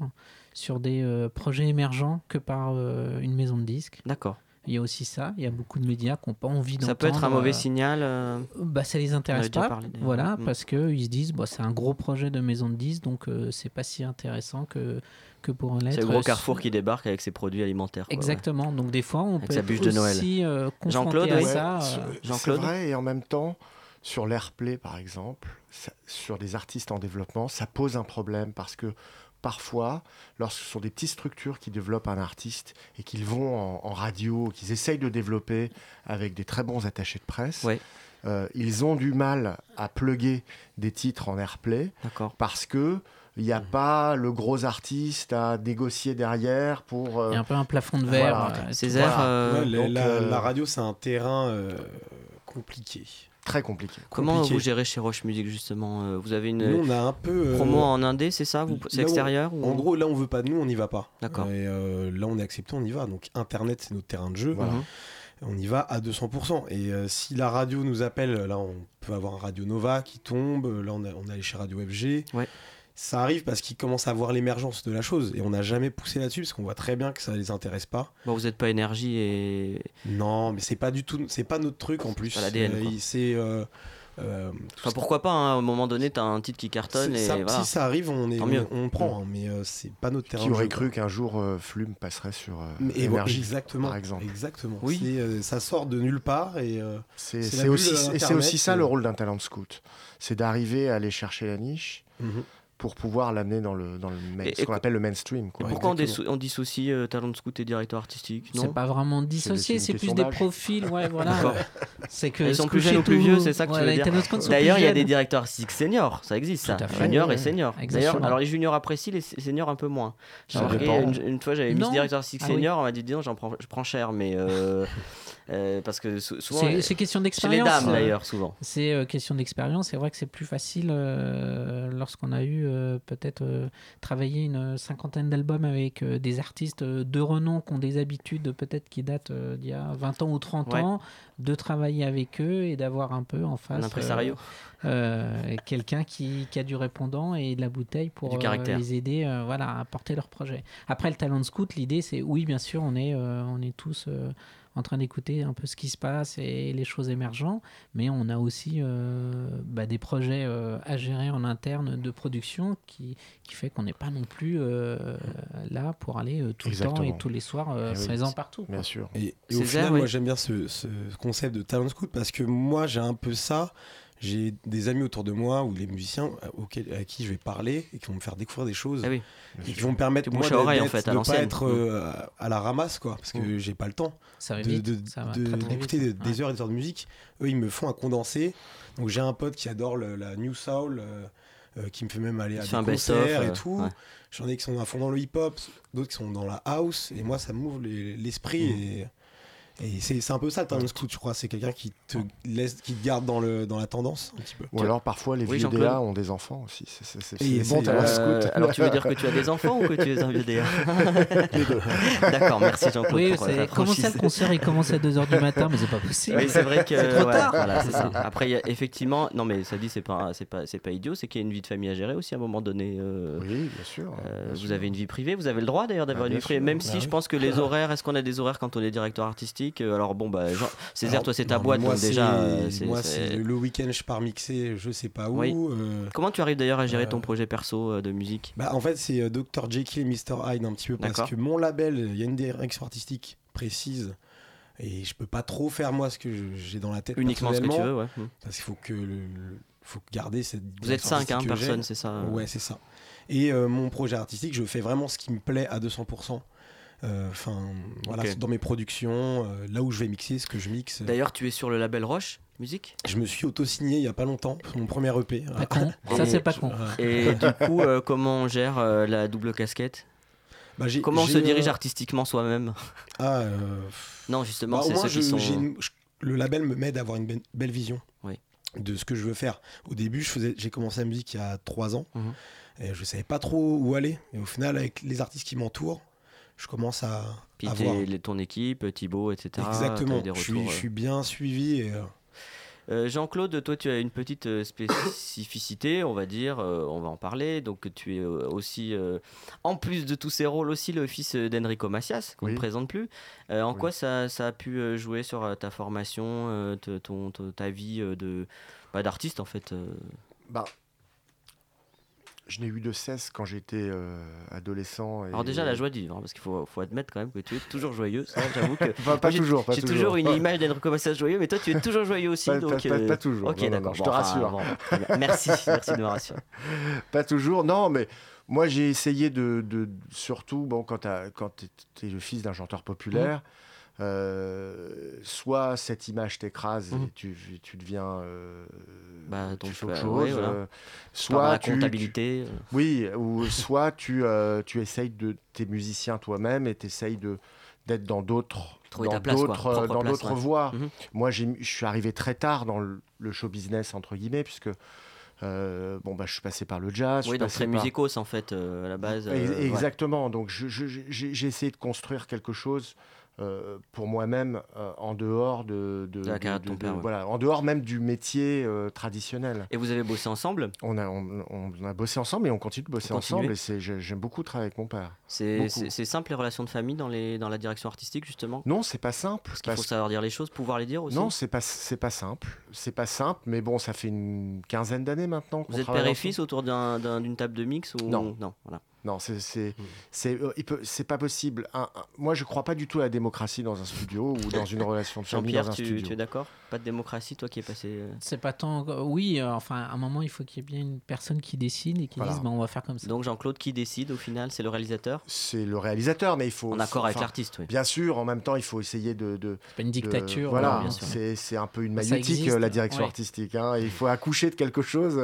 sur des euh, projets émergents que par euh, une maison de disques. D'accord. Il y a aussi ça. Il y a beaucoup de médias qui n'ont pas envie d'entendre. Ça peut être un mauvais euh, signal. euh, bah, ça les intéresse pas, parlé voilà, Mm. parce qu'ils se disent, bah, c'est un gros projet de maison de 10, donc euh, c'est pas si intéressant que, que pour l'être. C'est le gros Carrefour qui débarque avec ses produits alimentaires. quoi, ouais. Exactement, donc des fois on Avec peut sa être bûche de Noël. aussi euh, Jean-Claude, à ça. c'est- euh, c'est Jean-Claude vrai, et en même temps, sur l'Airplay, par exemple, ça- sur des artistes en développement, ça pose un problème parce que parfois, lorsque ce sont des petites structures qui développent un artiste et qu'ils vont en, en radio, qu'ils essayent de développer avec des très bons attachés de presse, Ouais. euh, ils ont du mal à plugger des titres en Airplay parce que il n'y a pas le gros artiste à négocier derrière pour. euh, Il y a un peu un plafond de verre. Voilà. euh, Césaire, Voilà. euh, Ouais, la, donc, la- euh, la radio, c'est un terrain euh, compliqué. Très compliqué. comment compliqué. vous gérez chez Roche Music justement euh, Vous avez une Nous, on a un peu. euh, promo en indé, c'est ça vous- C'est où- extérieur ou- En gros, là, on veut pas de nous, on n'y va pas. D'accord. Et euh, là, on est accepté, on y va. Donc, Internet, c'est notre terrain de jeu. Voilà. On y va à 200%. Et euh, si la radio nous appelle, là, on peut avoir un Radio Nova qui tombe. Là, on, a- on est allé chez Radio FG. Ouais. Ça arrive parce qu'ils commencent à voir l'émergence de la chose. Et on n'a jamais poussé là-dessus parce qu'on voit très bien que ça les intéresse pas. Bon, vous n'êtes pas énergie et Non, mais c'est pas du tout. C'est pas notre truc en plus. pas l'ADN, Euh, C'est. euh, euh, tout Enfin, ce- pourquoi pas, hein, à un moment donné, tu as un titre qui cartonne c'est- et ça- voilà. Si ça arrive, on, est, on, on prend. hein, mais euh, c'est pas notre terrain. Qui aurait cru qu'un jour euh, Flume passerait sur euh, énergie, exactement, par exemple. Exactement. Oui. C'est, euh, ça sort de nulle part et euh, C'est C'est c'est aussi, c'est aussi ça le rôle d'un talent scout. C'est d'arriver à aller chercher la niche mhm. Pour pouvoir l'amener dans le, dans le main- Et- ce qu'on appelle le mainstream. Et Quoi. pourquoi on, exactement. disso- on dissocie euh, talent de scout et directeur artistique? C'est pas vraiment dissocié, c'est plus des profils. Ouais, voilà. D'accord. C'est que Ils sont plus jeunes ou plus vieux, c'est ça que tu voilà, veux dire? D'ailleurs, il y a des directeurs artistiques seniors, ça existe ça. Junior Oui, et oui. senior. Exactement. D'ailleurs, alors les juniors apprécient, les seniors un peu moins. J'ai une, une fois, j'avais mis directeur artistique Ah senior, on m'a dit, dis donc, j'en prends, je prends cher, mais <laughs> euh, euh, parce que sou- souvent, C'est euh, c'est question chez les d'expérience. dames euh, d'ailleurs, souvent. C'est euh, question d'expérience. C'est vrai que c'est plus facile euh, lorsqu'on a eu euh, peut-être euh, travaillé une cinquantaine d'albums avec euh, des artistes euh, de renom qui ont des habitudes peut-être qui datent euh, d'il y a 20 ans ou 30 Ouais. ans, de travailler avec eux et d'avoir un peu en face Un impresario. euh, euh, quelqu'un qui, qui a du répondant et de la bouteille pour euh, les aider euh, voilà, à porter leur projet. Après, le talent scout, l'idée c'est oui, bien sûr, on est, euh, on est tous. En train d'écouter un peu ce qui se passe et les choses émergentes, mais on a aussi euh, bah, des projets euh, à gérer en interne de production qui, qui fait qu'on n'est pas non plus euh, là pour aller euh, tout le temps et tous les soirs euh, Eh oui, 16 ans c'est- partout. Bien quoi. sûr. Et, et au final, moi j'aime bien ce, ce concept de talent scout parce que moi j'ai un peu ça. J'ai des amis autour de moi ou les musiciens euh, auxquels, à qui je vais parler et qui vont me faire découvrir des choses Ah oui. et qui vont me permettre moi, à oreille, en d'être- fait, à de pas être euh, à la ramasse quoi parce que j'ai pas le temps de- de- de- d'écouter vite. des, heures et des heures de musique. Eux, ils me font un condensé. Donc j'ai un pote qui adore le- la New Soul, euh, euh, qui me fait même aller à des concerts et tout. ouais. J'en ai qui sont à fond dans le hip-hop, d'autres qui sont dans la house. Et moi, ça m'ouvre les- l'esprit. Et, et c'est c'est un peu ça le talent scout, je crois. C'est quelqu'un qui te laisse, qui te garde dans, le, dans la tendance un petit peu. Ou alors parfois les Oui, vieux Jean-Claude. DA ont des enfants aussi. C'est- bon Euh, scout. alors tu veux dire que tu as des <laughs> enfants ou que tu es un vieux DA D'accord, merci Jean-Claude Oui, euh, comment ça le concert il commence à 2h du matin, mais c'est pas possible. Oui, c'est vrai que <laughs> trop ouais, tard. voilà, ça. <laughs> Après, il y a effectivement, non mais ça dit c'est pas c'est pas c'est pas idiot, c'est qu'il y a une vie de famille à gérer aussi à un moment donné. euh, Oui, bien sûr. euh, bien vous sûr. avez une vie privée, vous avez le droit d'ailleurs d'avoir Ah, une vie privée, même Bah si je oui. pense que les horaires, est-ce qu'on a des horaires quand on est directeur artistique Euh, Alors bon, bah, Jean- Césaire, toi c'est ta non, boîte, moi, donc déjà. euh, Moi, c'est- le week-end, je pars mixer, je sais pas où. Oui. euh, Comment tu arrives d'ailleurs à gérer ton projet perso de musique? Bah, en fait, c'est Dr. Jekyll et Mr. Hyde un petit peu parce que mon label, il y a une direction artistique précise et je peux pas trop faire moi ce que j'ai dans la tête. Uniquement ce que tu veux, ouais. Mm. Parce qu'il faut que le, le- faut garder cette. Vous êtes direction 5 artistique hein, personnes, c'est ça. Ouais, c'est ça. Et euh, mon projet artistique, je fais vraiment ce qui me plaît à 200%. Euh, Enfin, voilà, dans mes productions, euh, là où je vais mixer, ce que je mixe. D'ailleurs, tu es sur le label Roche Musique Je me suis auto-signé il y a pas longtemps, mon premier EP. Pas con. <laughs> Ça, c'est pas con. Et <laughs> du coup, euh, comment on gère euh, la double casquette? Bah, Comment on se dirige euh, artistiquement soi-même? Ah, euh, Non, justement, Bah, au c'est moins, ceux qui je- sont. je- le label me m'aide à avoir une be- belle vision Oui. de ce que je veux faire. Au début, j'ai commencé la musique il y a trois ans Mhm. et je savais pas trop où aller. Et au final, avec les artistes qui m'entourent, je commence à, Puis à voir. les- ton équipe, Thibaut, etc. Exactement. t'as eu des Je suis, retours, je euh. suis bien suivi. Et, euh, Euh, Jean-Claude, toi, tu as une petite euh, spécificité, on va dire, euh, on va en parler. Donc, tu es euh, aussi, euh, en plus de tous ces rôles, aussi le fils euh, d'Enrico Macias, qu'on ne Oui. présente plus. Euh, en Oui. quoi ça, ça a pu euh, jouer sur euh, ta formation, euh, ton, ton- ta vie euh, de bah, d'artiste, en fait euh? Bah, je n'ai eu de cesse quand j'étais euh, adolescent. et- Alors, déjà, la joie de vivre, hein, parce qu'il faut, faut admettre quand même que tu es toujours joyeux. Ça, <laughs> j'avoue que. Enfin, pas Moi, toujours, pas J'ai toujours. une image d'Enrico Macias joyeux, mais toi, tu es toujours joyeux aussi. Pas- donc, pas- pas- euh, pas toujours. Ok, Non, d'accord, non, je bon, te enfin, rassure. bon, merci, <laughs> merci de me rassurer. Pas toujours, non, mais moi j'ai essayé de, de- surtout, bon, quand tu es, le fils d'un chanteur populaire, euh, soit cette image t'écrase et tu, tu deviens. euh, Bah, tu fais autre bah, chose. ouais, voilà. euh, la soit tu, comptabilité. euh. tu- oui, ou <laughs> soit tu, euh, tu essayes de. T'es musicien toi-même et tu essayes de d'être dans d'autres Trouver dans ta place, quoi. d'autres dans d'autres ouais. voies Mhm. moi je suis arrivé très tard dans le, le show business entre guillemets puisque euh, bon bah je suis passé par le jazz Oui, donc très par- musicos en fait euh, à la base. Ouais. Exactement. Donc, j'ai essayé de construire quelque chose euh, pour moi-même euh, en dehors de, De la carrière de ton père, ouais. voilà, en dehors même du métier euh, traditionnel. Et vous avez bossé ensemble? On a, on, on a bossé ensemble et on continue de bosser ensemble. Et j'aime beaucoup travailler avec mon père. C'est simple les relations de famille dans, les, dans la direction artistique justement? Non, c'est pas simple. Parce qu'il faut parce- savoir dire les choses, pouvoir les dire aussi? non, c'est pas, c'est pas simple. C'est pas simple, mais bon, ça fait une quinzaine d'années maintenant. vous êtes père et fils autour d'un- d'un- d'une table de mix ou... Non. Non, voilà. Non, c'est c'est Hmm. c'est euh, c'est pas possible. Un- un- moi, je crois pas du tout à la démocratie dans un studio ou dans une <laughs> relation de famille dans Jean-Pierre, un tu, studio. tu es d'accord? Pas de démocratie, toi qui es passé. euh, C'est pas tant. Oui, euh, enfin, à un moment, il faut qu'il y ait bien une personne qui décide et qui Voilà. dise bah, on va faire comme ça. Donc Jean-Claude qui décide au final C'est le réalisateur? C'est le réalisateur, mais il faut En accord avec l'artiste, oui. Bien sûr, en même temps, il faut essayer de. de C'est pas une de- dictature. voilà, bien sûr. c'est c'est un peu une Ça maïotique, existe, euh, la direction ouais. artistique. hein. Il faut accoucher de quelque chose.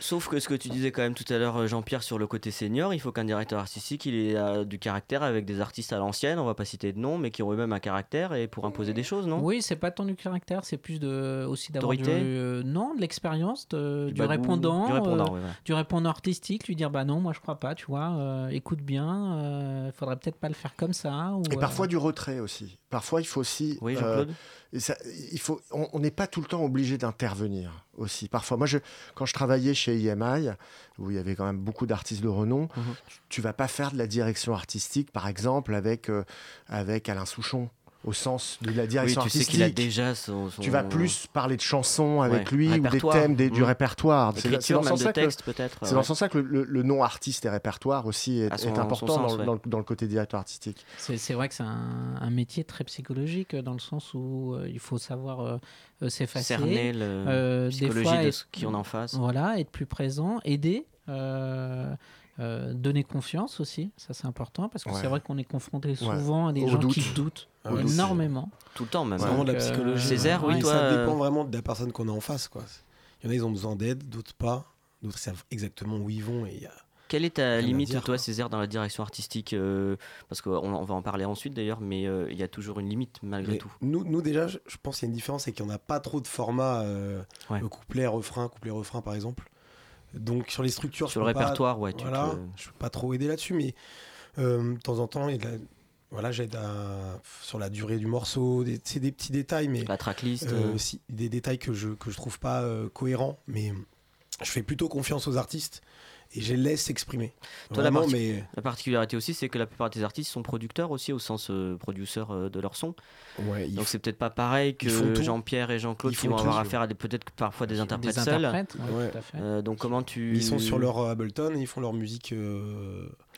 Sauf que ce que tu disais quand même tout à l'heure, Jean-Pierre, sur le côté senior, il faut qu'un directeur artistique il ait euh, du caractère avec des artistes à l'ancienne, on va pas citer de nom, mais qui ont eux-mêmes un caractère et pour imposer des choses, non? Oui, c'est pas tant du caractère, c'est plus de aussi d'avoir du, euh, non de l'expérience, de- du, répondant, Du répondant, euh, ouais, ouais. du répondant artistique, lui dire bah non, moi je crois pas, tu vois, euh, écoute bien, euh, faudrait peut-être pas le faire comme ça. Ou, Et euh, parfois du retrait aussi. Parfois, il faut aussi. Oui, Jean-Claude? Ça- il faut, on n'est pas tout le temps obligé d'intervenir aussi. Parfois, moi, je, quand je travaillais chez IMI, où il y avait quand même beaucoup d'artistes de renom, Mhm. tu, tu vas pas faire de la direction artistique, par exemple, avec, euh, avec Alain Souchon. Au sens de la Oui, direction tu sais artistique. qu'il a déjà son, son- Tu vas plus parler de chansons avec Ouais, lui ou des thèmes des- du Mm. répertoire. C'est- dans ce même de sens-là que le- texte, peut-être. C'est ouais. dans ce sens-là que le, le- le nom artiste et répertoire aussi est, son- important sens, dans, le- ouais. dans le- dans le côté directeur artistique. C'est c'est vrai que c'est un, un métier très psychologique euh, dans le sens où euh, il faut savoir euh, euh, s'effacer. Cerner le euh, des psychologie fois de ce qui on en face. Voilà, être plus présent, aider, euh, euh, donner confiance aussi, ça c'est important parce que Ouais. c'est vrai qu'on est confronté Ouais. souvent à des Au gens doute. qui doutent Ah énormément. Tout le temps, même. C'est vraiment de la euh, psychologie. Césaire, oui, toi, Ça euh, dépend vraiment de la personne qu'on a en face. Quoi. Il y en a, ils ont besoin d'aide, d'autres pas. D'autres savent exactement où ils vont. Et y a- Quelle est ta limite, dire, toi, quoi. Césaire, dans la direction artistique euh, Parce qu'on on va en parler ensuite d'ailleurs, mais euh, il y a toujours une limite malgré Mais tout. Nous, nous, déjà, je pense qu'il y a une différence, c'est qu'il n'y en a pas trop de formats euh, Ouais. euh, couplet, refrain, couplet, refrain, par exemple. Donc sur les structures, Sur je le peux pas- répertoire, ouais, tu voilà, te- je peux pas trop aider là-dessus, mais euh, de temps en temps, il a voilà, j'aide à- sur la durée du morceau. C'est des petits détails, mais La tracklist. euh, euh, si- des détails que je que je trouve pas euh, cohérents, mais je fais plutôt confiance aux artistes et je les laisse s'exprimer. Toi, la mais particularité aussi, c'est que la plupart des artistes sont producteurs aussi, au sens euh, producteur euh, de leur son. ouais, Donc c'est peut-être pas pareil que. Jean-Pierre et Jean-Claude qui vont avoir tout. affaire à des- peut-être parfois des interprètes des seuls. interprètes, ouais, Ouais. tout à fait. Euh, donc comment tu... ils sont sur leur euh, Ableton et ils font leur musique.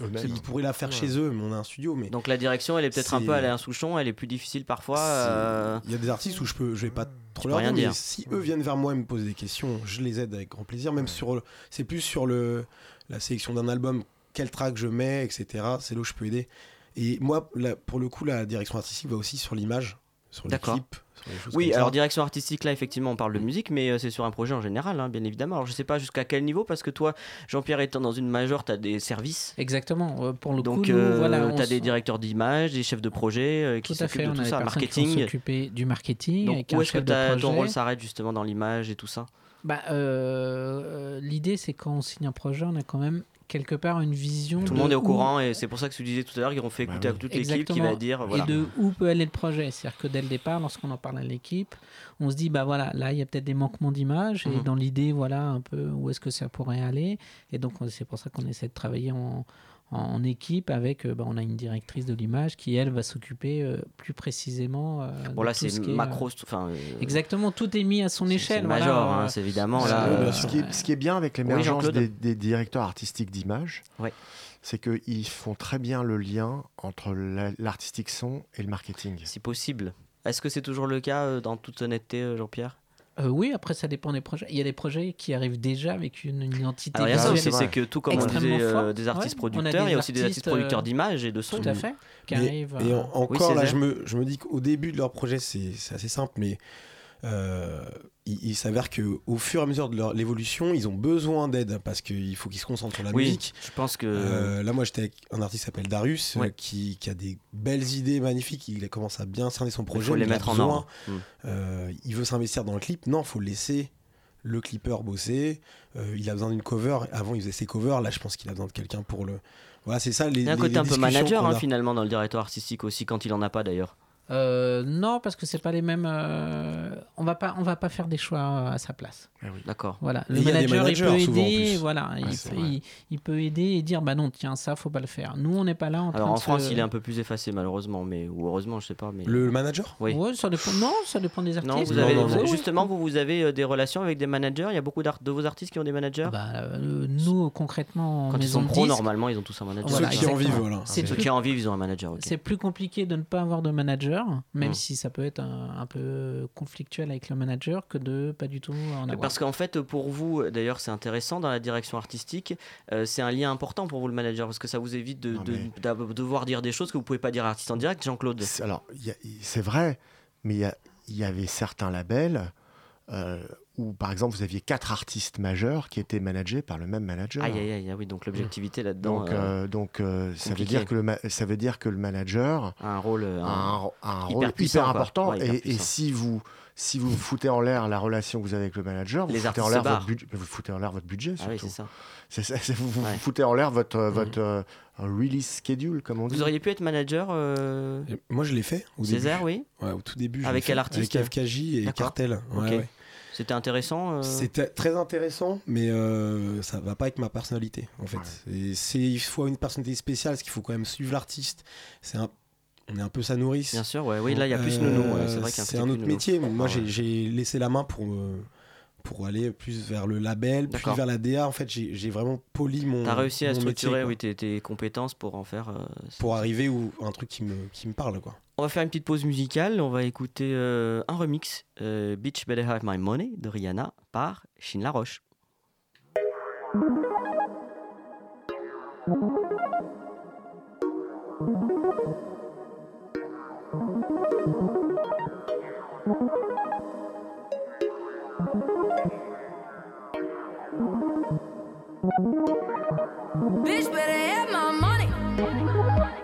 Ils pourraient la faire Ouais. chez eux, mais on a un studio. Mais Donc la direction, elle est peut-être un peu Alain Souchon, elle est plus difficile parfois. Euh, Il y a des artistes où je peux, je vais pas trop leur rien dire, dire. mais si eux viennent vers moi et me posent des questions, je les aide avec grand plaisir. Même sur, le- c'est plus sur le la sélection d'un album, quel track je mets, etc. C'est là où je peux aider. Et moi, là, pour le coup, la direction artistique va aussi sur l'image, sur choses Oui, alors ça. direction artistique, là, effectivement, on parle de musique, mais euh, c'est sur un projet en général, hein, bien évidemment. Alors je sais pas jusqu'à quel niveau, parce que toi, Jean-Pierre étant dans une major, tu as des services. Exactement. euh, Pour le Donc coup, euh, voilà, tu as des directeurs d'image, des chefs de projet euh, qui s'occupent de on tout a ça, qui marketing. s'occuper du marketing. Donc avec où est-ce que ton rôle s'arrête justement dans l'image et tout ça? Bah, L'idée, c'est quand on signe un projet, on a quand même quelque part une vision. Tout le de monde est au où- courant et c'est pour ça que tu disais tout à l'heure qu'ils ont fait Bah écouter oui. à toute l'équipe qui va dire voilà. Et de où peut aller le projet. C'est-à-dire que dès le départ, lorsqu'on en parle à l'équipe, on se dit, bah voilà, là, il y a peut-être des manquements d'image. Et Mhm. dans l'idée, voilà, un peu où est-ce que ça pourrait aller. Et donc, on- c'est pour ça qu'on essaie de travailler en, en équipe avec, euh, bah, on a une directrice de l'image qui, elle, va s'occuper euh, plus précisément. euh, Bon de là c'est ce est, euh, macro, enfin. euh, Exactement, tout est mis à son échelle. C'est voilà. major, hein, c'est évidemment là. Euh. Ce qui, est, ce qui est bien avec l'émergence des, des directeurs artistiques d'image, Ouais. c'est qu'ils font très bien le lien entre la- l'artistique son et le marketing. Si possible. Est-ce que c'est toujours le cas euh, dans toute honnêteté, euh, Jean-Pierre? Euh, oui, après, ça dépend des projets. Il y a des projets qui arrivent déjà avec une, une identité Alors il y a ça aussi, c'est que tout comme on disait, euh, des artistes Ouais, producteurs, des il y a aussi des artistes producteurs euh, d'images et de son. Tout à fait. Qui Mais- arrivent. Et en- encore, là, je me, je me dis qu'au début de leur projet, c'est c'est assez simple, mais euh, il, il s'avère qu'au fur et à mesure de leur l'évolution, ils ont besoin d'aide parce qu'il faut qu'ils se concentrent sur la Oui, musique. je pense que. Euh, là, moi, j'étais avec un artiste qui s'appelle Darius, euh, qui, qui a des belles idées magnifiques. Il commence à bien cerner son il projet. faut les il mettre en ordre. Mm. euh, il veut s'investir dans le clip. Non, faut laisser le clipper bosser. Il a besoin d'une cover. Avant, il faisait ses covers. Là, je pense qu'il a besoin de quelqu'un pour le. Voilà, c'est ça. Les, Il y a un côté un peu manager hein, finalement dans le directeur artistique aussi quand il en a pas d'ailleurs. Euh, non, parce que c'est pas les mêmes. euh, on va pas, on va pas faire des choix à sa place. D'accord. Voilà, le manager, il peut aider. Voilà, Ouais, il, peut, vrai. il, il peut aider et dire bah non, tiens, ça faut pas le faire. Nous, on n'est pas là en Alors train en France, se- il est un peu plus effacé malheureusement, mais ou heureusement, je sais pas. Mais Le manager? Oui. Ouais, ça dépend. Non, ça dépend des artistes. Non, vous avez non, vous- non. justement, vous, vous avez euh, des relations avec des managers? Il y a beaucoup de vos artistes qui ont des managers? Bah, euh, nous, concrètement, en Quand ils sont disques, normalement, ils ont tous un manager. Voilà, Ceux qui en vivent, voilà. C'est Ceux qui en vivent, ils ont un manager. C'est plus compliqué de ne pas avoir de manager, même Hmm. si ça peut être un, un peu conflictuel avec le manager, que de pas du tout en avoir. Parce qu'en fait, pour vous, d'ailleurs, c'est intéressant dans la direction artistique, euh, c'est un lien important pour vous, le manager, parce que ça vous évite de, mais- devoir dire des choses que vous pouvez pas dire à l'artiste en direct, Jean-Claude. C'est- Alors, c'est vrai, mais il y, a- il y avait certains labels euh, où, par exemple, vous aviez quatre artistes majeurs qui étaient managés par le même manager. Aïe, aïe, aïe, ah oui, donc l'objectivité là-dedans Donc, euh, euh, donc euh, ça, veut dire que le ça veut dire que le manager a un rôle. a un- un, a un hyper rôle puissant, hyper quoi. important. Ouais, hyper et, si vous si vous foutez en l'air la relation que vous avez avec le manager, vous Les foutez en artistes l'air votre. Vous foutez en l'air votre budget Ah oui, surtout. c'est ça. Vous, vous Ouais. foutez en l'air votre Mhm. votre euh, release schedule comme on dit. Vous auriez pu être manager, euh, Moi, je l'ai fait au Césaire, oui. Ouais, au tout début. Avec quel fait. artiste Avec FKJ et. Cartel. Ouais, Ok. ouais. C'était intéressant. euh, C'était très intéressant, mais euh, ça va pas avec ma personnalité, en fait. C'est, il faut une personnalité spéciale, parce qu'il faut quand même suivre l'artiste. C'est un, on est un peu sa nourrice. Bien sûr, ouais, oui, là, il y a plus Euh, nounou, ouais, c'est un C'est côté un plus autre métier. mais Moi, j'ai- ouais. j'ai laissé la main pour, euh, pour aller plus vers le label, puis vers la DA. En fait, j'ai vraiment poli mon. T'as réussi à métier, structurer oui, tes, tes compétences pour en faire. euh, pour arriver où un truc qui me, qui me parle. Quoi. On va faire une petite pause musicale. On va écouter euh, un remix, euh, Bitch Better Have My Money de Rihanna par Chine Laroche. Bitch better have my money.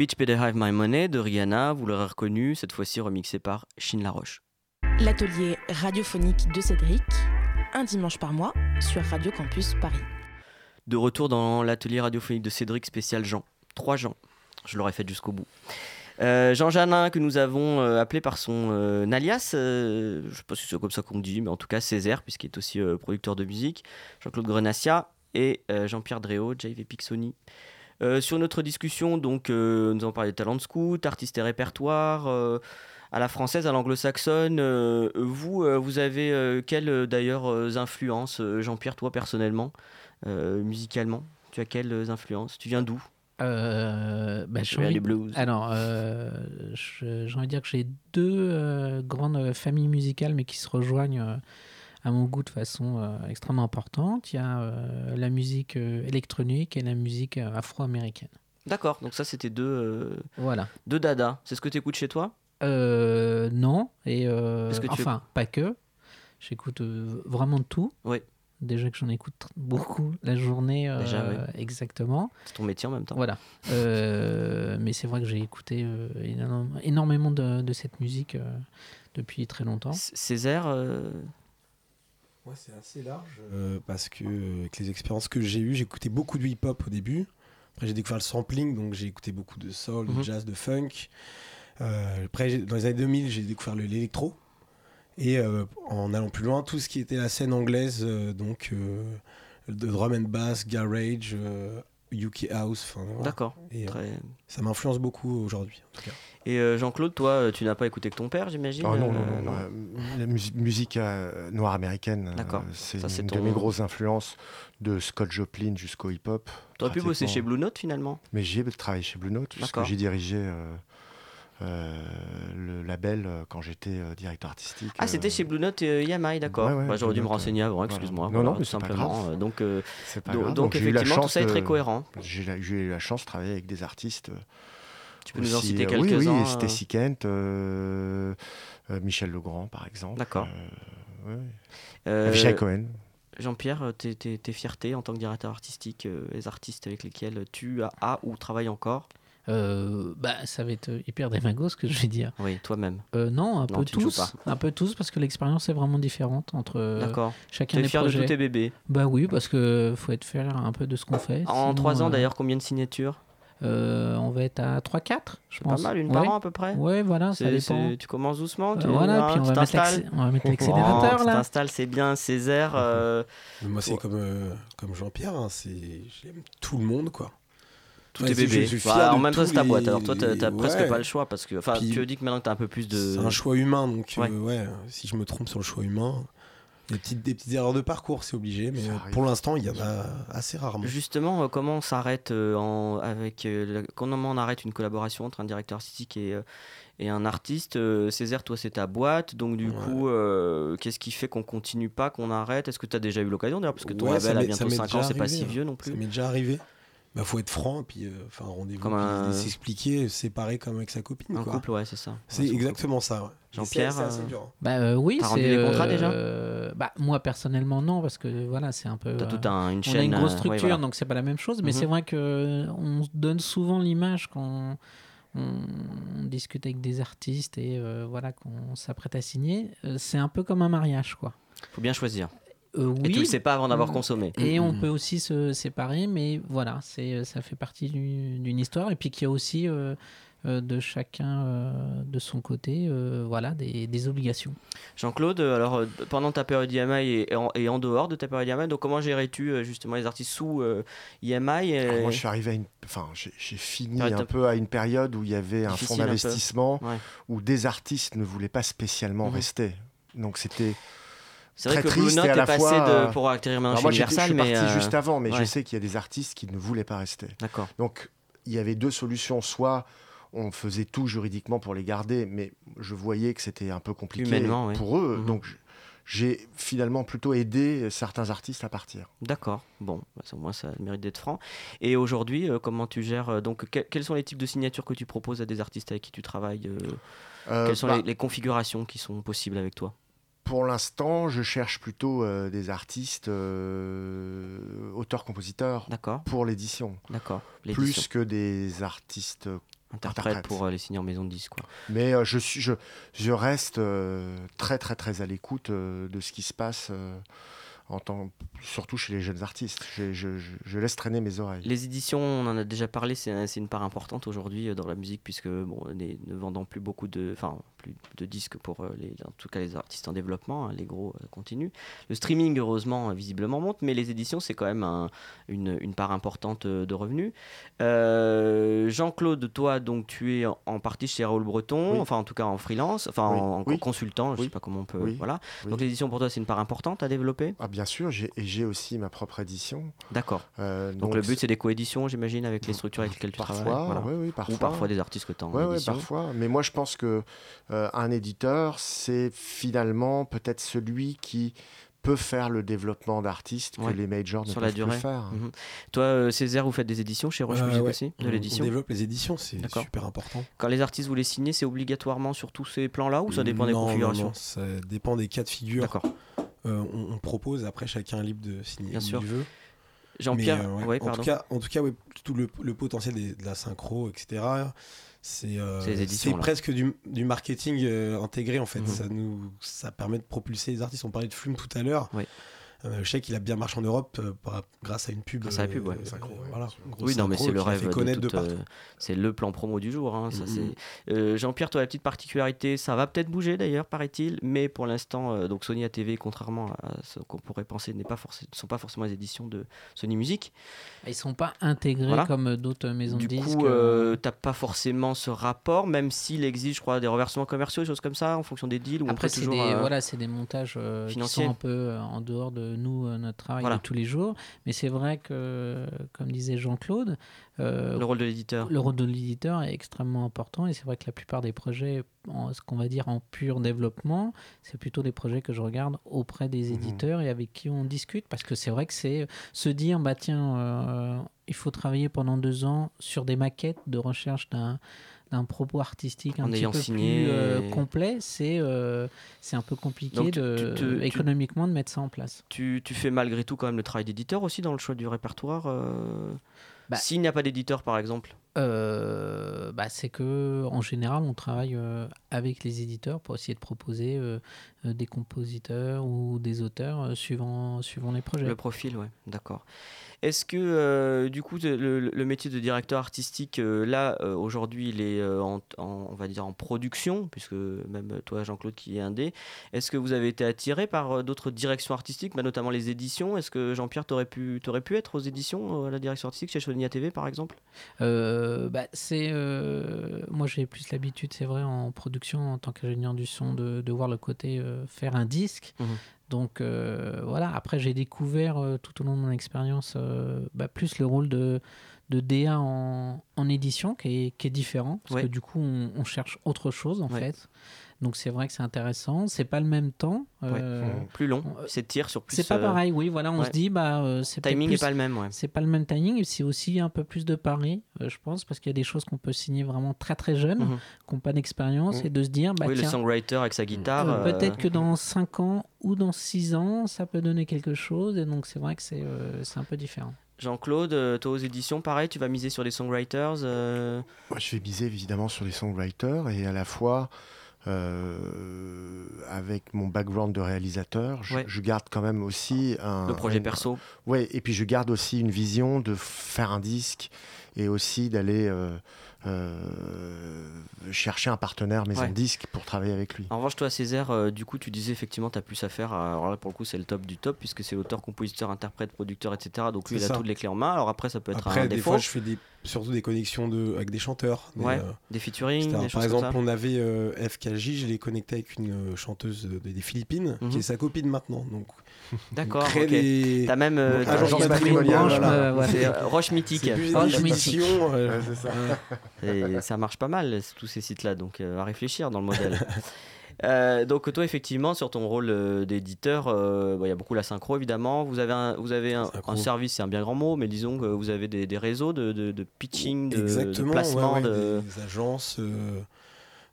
Bitch Better Have My Money de Rihanna, vous l'aurez reconnu, cette fois-ci remixé par Chine Laroche. L'atelier radiophonique de Cédric, un dimanche par mois sur Radio Campus Paris. De retour dans l'atelier radiophonique de Cédric spécial Jean. Trois Jean. Je l'aurais fait jusqu'au bout. Euh, Jean Janin, que nous avons euh, appelé par son euh, alias, je ne sais pas si c'est comme ça qu'on dit, mais en tout cas Césaire, puisqu'il est aussi producteur de musique, Jean-Claude Grenassia et Jean-Pierre Dréau, JV Pixoni. Euh, sur notre discussion, donc, euh, nous avons parlé de talent de scout, artistes et répertoire, euh, à la française, à l'anglo-saxonne. euh, vous, euh, vous avez euh, quelles d'ailleurs euh, influences, euh, Jean-Pierre, toi personnellement, euh, musicalement? Tu as quelles influences? Tu viens d'où? Euh, bah, j'ai viens envie- du blues. Alors, euh, je- j'ai envie de dire que j'ai deux euh, grandes familles musicales, mais qui se rejoignent euh, à mon goût de façon euh, extrêmement importante. Il y a euh, la musique euh, électronique et la musique afro-américaine. D'accord, donc ça c'était deux, Voilà. deux dada. C'est ce que tu écoutes chez toi? Non, et Est-ce que tu- enfin, pas que. J'écoute vraiment tout. Oui. Déjà que j'en écoute beaucoup la journée, Déjà, oui. exactement. C'est ton métier en même temps. Voilà. <laughs> Mais c'est vrai que j'ai écouté énormément de, de cette musique depuis très longtemps. Césaire, euh, Ouais, c'est assez large. euh, parce que, euh, avec les expériences que j'ai eues, j'ai écouté beaucoup de hip-hop au début. Après, j'ai découvert le sampling, donc j'ai écouté beaucoup de soul, Mhm. de jazz, de funk. Euh, après, dans les années 2000, j'ai découvert le- l'électro. Et euh, en allant plus loin, tout ce qui était la scène anglaise, euh, donc euh, de drum and bass, garage, euh, UK house. enfin, voilà. D'accord. Et, euh, ça m'influence beaucoup aujourd'hui, en tout cas. Et euh, Jean-Claude, toi, euh, tu n'as pas écouté que ton père, j'imagine Ah non, non, non, euh, la mus- musique euh, noire américaine, D'accord. c'est une ton- de mes grosses influences, de Scott Joplin jusqu'au hip-hop. T'aurais pu bosser chez Blue Note finalement Mais j'ai travaillé chez Blue Note, puisque j'ai dirigé le label euh, quand j'étais euh, directeur artistique. Ah, c'était euh, chez Blue Note et EMI, d'accord. Ouais, ouais, Bah, J'aurais dû me renseigner avant, voilà. excuse-moi. Non, voilà, non, tout pas simplement. grave. Euh, Donc, euh, pas donc- grave. donc j'ai eu la effectivement, tout chance ça est très cohérent. J'ai eu la chance de travailler avec des artistes. euh, Tu peux nous en citer euh, Oui, quelques-uns, oui, euh. Stacy Kent, euh, euh, Michel Legrand, par exemple. D'accord. Euh, ouais. Euh, Cohen. Jean-Pierre, euh, tes, tes- tes fiertés en tant que directeur artistique, euh, les artistes avec lesquels tu as, as ou travailles encore? Euh, bah, ça va être hyper démago ce que je vais dire. Oui, toi-même. Euh, non, un Non, peu tu tous. pas. Un peu tous parce que l'expérience est vraiment différente entre euh, D'accord. chacun T'es des fier de projets. tous tes bébés Bah oui, parce que faut être fier un peu de ce qu'on fait. En trois ans euh, d'ailleurs, combien de signatures euh, on va être à 3-4, je Pas pense. mal, une Ouais. par an à peu près Ouais, voilà, ça dépend. Tu commences doucement tu, Euh, voilà, puis on tu va on va mettre <laughs> l'accélérateur, Oh, tu là. t'installes, c'est bien, Césaire. euh, Mais moi, c'est comme, euh, comme Jean-Pierre, hein, c'est j'aime tout le monde, quoi. Tous Ouais, tes bébés. je suis Bah, en même temps, c'est ta boîte. Alors toi, t'as les- presque pas le choix parce que. Enfin, tu dis que maintenant que t'as un peu plus de. C'est un choix humain, donc euh, Ouais. si je me trompe sur le choix humain, des petites, des petites erreurs de parcours, c'est obligé, mais Ça euh, pour l'instant, il y en a assez rarement. Justement, euh, comment on s'arrête euh, en- avec euh, comment on arrête une collaboration entre un directeur artistique et, euh, et un artiste Césaire, toi, c'est ta boîte, donc du Ouais. coup, euh, qu'est-ce qui fait qu'on continue pas, qu'on arrête? Est-ce que tu as déjà eu l'occasion d'ailleurs? Parce que ton Ouais, label a bientôt m'est 5 déjà ans, c'est pas si hein. vieux non plus. Ça m'est déjà arrivé. Bah, faut être franc, et puis euh, faire un rendez-vous, Comme puis un- s'expliquer, séparer comme avec sa copine. Un quoi. couple, ouais, c'est ça. C'est exactement ça. ouais. Jean-Pierre, euh, dur, hein. Bah euh, oui, T'as rendu les contrats, déjà euh, Bah moi personnellement non parce que voilà c'est un peu. T'as euh, toute un- une on chaîne. a une grosse euh, ouais, structure voilà. donc c'est pas la même chose, mais Mhm. c'est vrai que on se donne souvent l'image quand on, on discute avec des artistes et euh, voilà qu'on s'apprête à signer, c'est un peu comme un mariage quoi. Faut bien choisir. Euh, Et oui, tu le sais pas avant d'avoir Mm. consommé. Et on Mhm. peut aussi se séparer, mais voilà, c'est ça fait partie du- d'une histoire et puis qu'il y a aussi euh, euh, de chacun euh, de son côté, euh, voilà, des, des obligations. Jean-Claude, euh, alors euh, pendant ta période IMI et, et en, et en dehors de ta période IMI, donc comment gérais-tu euh, justement les artistes sous euh, IMI et- Alors moi, je suis arrivé à une. Enfin, j'ai fini un peu à une période où il y avait un fonds d'investissement Ouais. où des artistes ne voulaient pas spécialement Mhm. rester. Donc c'était. C'est vrai que Blue Note est passé fois, de, euh, pour atterrir maintenant moi, je Universal, suis mais parti euh, juste avant, mais ouais. je sais qu'il y a des artistes qui ne voulaient pas rester. D'accord. Donc, il y avait deux solutions. Soit on faisait tout juridiquement pour les garder, mais je voyais que c'était un peu compliqué oui. pour eux. Mhm. Donc, j'ai finalement plutôt aidé certains artistes à partir. D'accord. Bon, bah, ça, au moins ça mérite d'être franc. Et aujourd'hui, euh, comment tu gères donc que- quels sont les types de signatures que tu proposes à des artistes avec qui tu travailles Euh, Quelles sont bah, les, les configurations qui sont possibles avec toi? Pour l'instant, je cherche plutôt euh, des artistes euh, auteurs-compositeurs pour l'édition, D'accord. plus que des artistes. interprète interprètes. pour euh, les signer en maison de disque. Quoi. Mais je, suis, je, je reste très très très à l'écoute de ce qui se passe, en surtout chez les jeunes artistes. Je, je- je- je laisse traîner mes oreilles. Les éditions, on en a déjà parlé, c'est une part importante aujourd'hui dans la musique puisque bon, ne vendant plus beaucoup de, enfin plus de disques pour euh, les, en tout cas les artistes en développement, hein, les gros euh, continuent. Le streaming heureusement euh, visiblement monte, mais les éditions c'est quand même un- une, une part importante de revenus. Euh, Jean-Claude, toi donc tu es en, partie chez Raoul Breton, Oui. enfin en tout cas en freelance, enfin Oui. en, en Oui. consultant, je Oui. sais pas comment on peut, voilà. Donc l'édition pour toi c'est une part importante à développer? Ah, bien sûr, j'ai- et j'ai aussi ma propre édition. D'accord. Euh, Donc, le but c'est des coéditions, j'imagine, avec les structures avec lesquelles tu Parfois, travailles? voilà. oui, oui, parfois. Ou parfois des artistes que tu as en Ouais, ouais, parfois. Mais moi, je pense que un éditeur, c'est finalement peut-être celui qui peut faire le développement d'artistes Ouais. que les majors ne Sur peuvent la durée. plus faire. Mhm. Toi, euh, Césaire, vous faites des éditions chez Roche Euh, ouais. aussi On- De l'édition On développe les éditions, c'est super important. Quand les artistes vous les signez, c'est obligatoirement sur tous ces plans-là ou ça dépend des Non, configurations non, ça dépend des cas de figure. D'accord. Euh, on, on propose, après chacun est libre de signer Bien sûr. veut. Jean-Pierre, Mais, euh, ouais, ouais, en, tout cas, en tout cas, ouais, tout le, le potentiel des- de la synchro, etc. C'est euh, presque du, du marketing euh, intégré en fait. Mhm. Ça nous ça permet de propulser les artistes. On parlait de Flume tout à l'heure. Oui. Euh, je sais qu'il a bien marché en Europe euh, par- grâce à une pub. Grâce à la pub, ouais. euh, Synchro, voilà, Oui, non, mais c'est le rêve de toute, euh, c'est le plan promo du jour. hein, Euh, Jean-Pierre, toi, la petite particularité, ça va peut-être bouger d'ailleurs, paraît-il, mais pour l'instant, euh, donc Sony ATV, contrairement à ce qu'on pourrait penser, n'est pas forcé- ne sont pas forcément les éditions de Sony Music. Ils sont pas intégrés Voilà. comme d'autres maisons Du de disques. coup, euh, t'as pas forcément ce rapport, même s'il existe, je crois, des reversements commerciaux, des choses comme ça, en fonction des deals. Où Après, c'est toujours, des, euh, voilà, des montages euh, qui financiers. sont un peu euh, en dehors de nous, euh, notre travail Voilà. de tous les jours. Mais c'est vrai que, comme disait Jean-Claude, euh, le rôle de l'éditeur. le rôle de l'éditeur est extrêmement important. Et c'est vrai que la plupart des projets, en, ce qu'on va dire en pur développement, c'est plutôt des projets que je regarde auprès des Mhm. éditeurs et avec qui on discute. Parce que c'est vrai que c'est se dire, bah tiens, euh, il faut travailler pendant deux ans sur des maquettes de recherche d'un d'un propos artistique un En petit peu signé plus euh, et- complet, c'est euh, c'est un peu compliqué Donc, tu- de, tu te- tu- économiquement de mettre ça en place. Tu, tu fais malgré tout quand même le travail d'éditeur aussi dans le choix du répertoire euh, Bah- S'il n'y a pas d'éditeur, par exemple bah, c'est que en général, on travaille avec les éditeurs pour essayer de proposer des compositeurs ou des auteurs suivant, suivant les projets. Le profil, ouais, d'accord. Est-ce que euh, du coup le, métier de directeur artistique euh, là euh, aujourd'hui il est en, en- on va dire en production puisque même toi Jean-Claude qui est indé, est-ce que vous avez été attiré par d'autres directions artistiques, bah, notamment les éditions? Est-ce que Jean-Pierre t'aurais pu t'aurais pu être aux éditions à la direction artistique chez Sonia TV par exemple? Bah, c'est moi j'ai plus l'habitude c'est vrai en production en tant qu'ingénieur du son de, de voir le côté faire un disque. Mhm. Donc euh, voilà après j'ai découvert euh, tout au long de mon expérience euh, bah, plus le rôle de de DA en, en édition qui est, qui est différent parce Ouais. que du coup on, on cherche autre chose en Ouais. fait donc c'est vrai que c'est intéressant c'est pas le même temps euh, Plus long, euh, c'est tir sur plus. c'est pas euh, pareil oui voilà on ouais. se dit bah euh, c'est timing plus- n'est pas le même, ouais. c'est pas le même timing et c'est aussi un peu plus de pari, euh, je pense, parce qu'il y a des choses qu'on peut signer vraiment très très jeunes, Mhm. qui n'ont pas d'expérience, Mhm. et de se dire, bah oui, le songwriter avec sa guitare. euh, euh, peut-être que dans 5 ans ou dans 6 ans, ça peut donner quelque chose, et donc c'est vrai que c'est euh, c'est un peu différent. Jean-Claude, toi aux éditions, pareil, tu vas miser sur les songwriters. euh, Moi, je vais miser évidemment sur les songwriters et à la fois, euh, avec mon background de réalisateur, je, Ouais. je garde quand même aussi un. le projet un- perso. Ouais, et puis je garde aussi une vision de faire un disque et aussi d'aller euh, chercher un partenaire maison Ouais. disque pour travailler avec lui. En revanche, toi, Césaire, euh, du coup, tu disais effectivement, tu as plus à faire. à- Alors là, pour le coup, c'est le top du top, puisque c'est auteur, compositeur, interprète, producteur, etc. Donc lui, il a ça. toutes les clés en main. Alors après, ça peut être Après, un des défaut. fois, je fais des, surtout des connexions de, avec des chanteurs. des, Ouais, euh, des featuring, des Par comme exemple, ça. on avait euh, FKJ, je l'ai connecté avec une euh, chanteuse de- des Philippines, Mhm. qui est sa copine maintenant. Donc, D'accord, ok. des. T'as même euh, Donc, t'as- agence t'as- matrimoniale, branche, voilà. euh, ouais. C'est euh, Roche Mythique. Roche Mythique. euh, c'est ça. Et ça marche pas mal, tous ces sites-là, donc euh, à réfléchir dans le modèle. <laughs> Euh, donc toi effectivement sur ton rôle euh, d'éditeur, euh, bon, il y a beaucoup la synchro évidemment. Vous avez un, vous avez un, service, c'est un bien grand mot, mais disons que vous avez des, des réseaux de, de- de pitching, de, placement, ouais, ouais, de- des agences.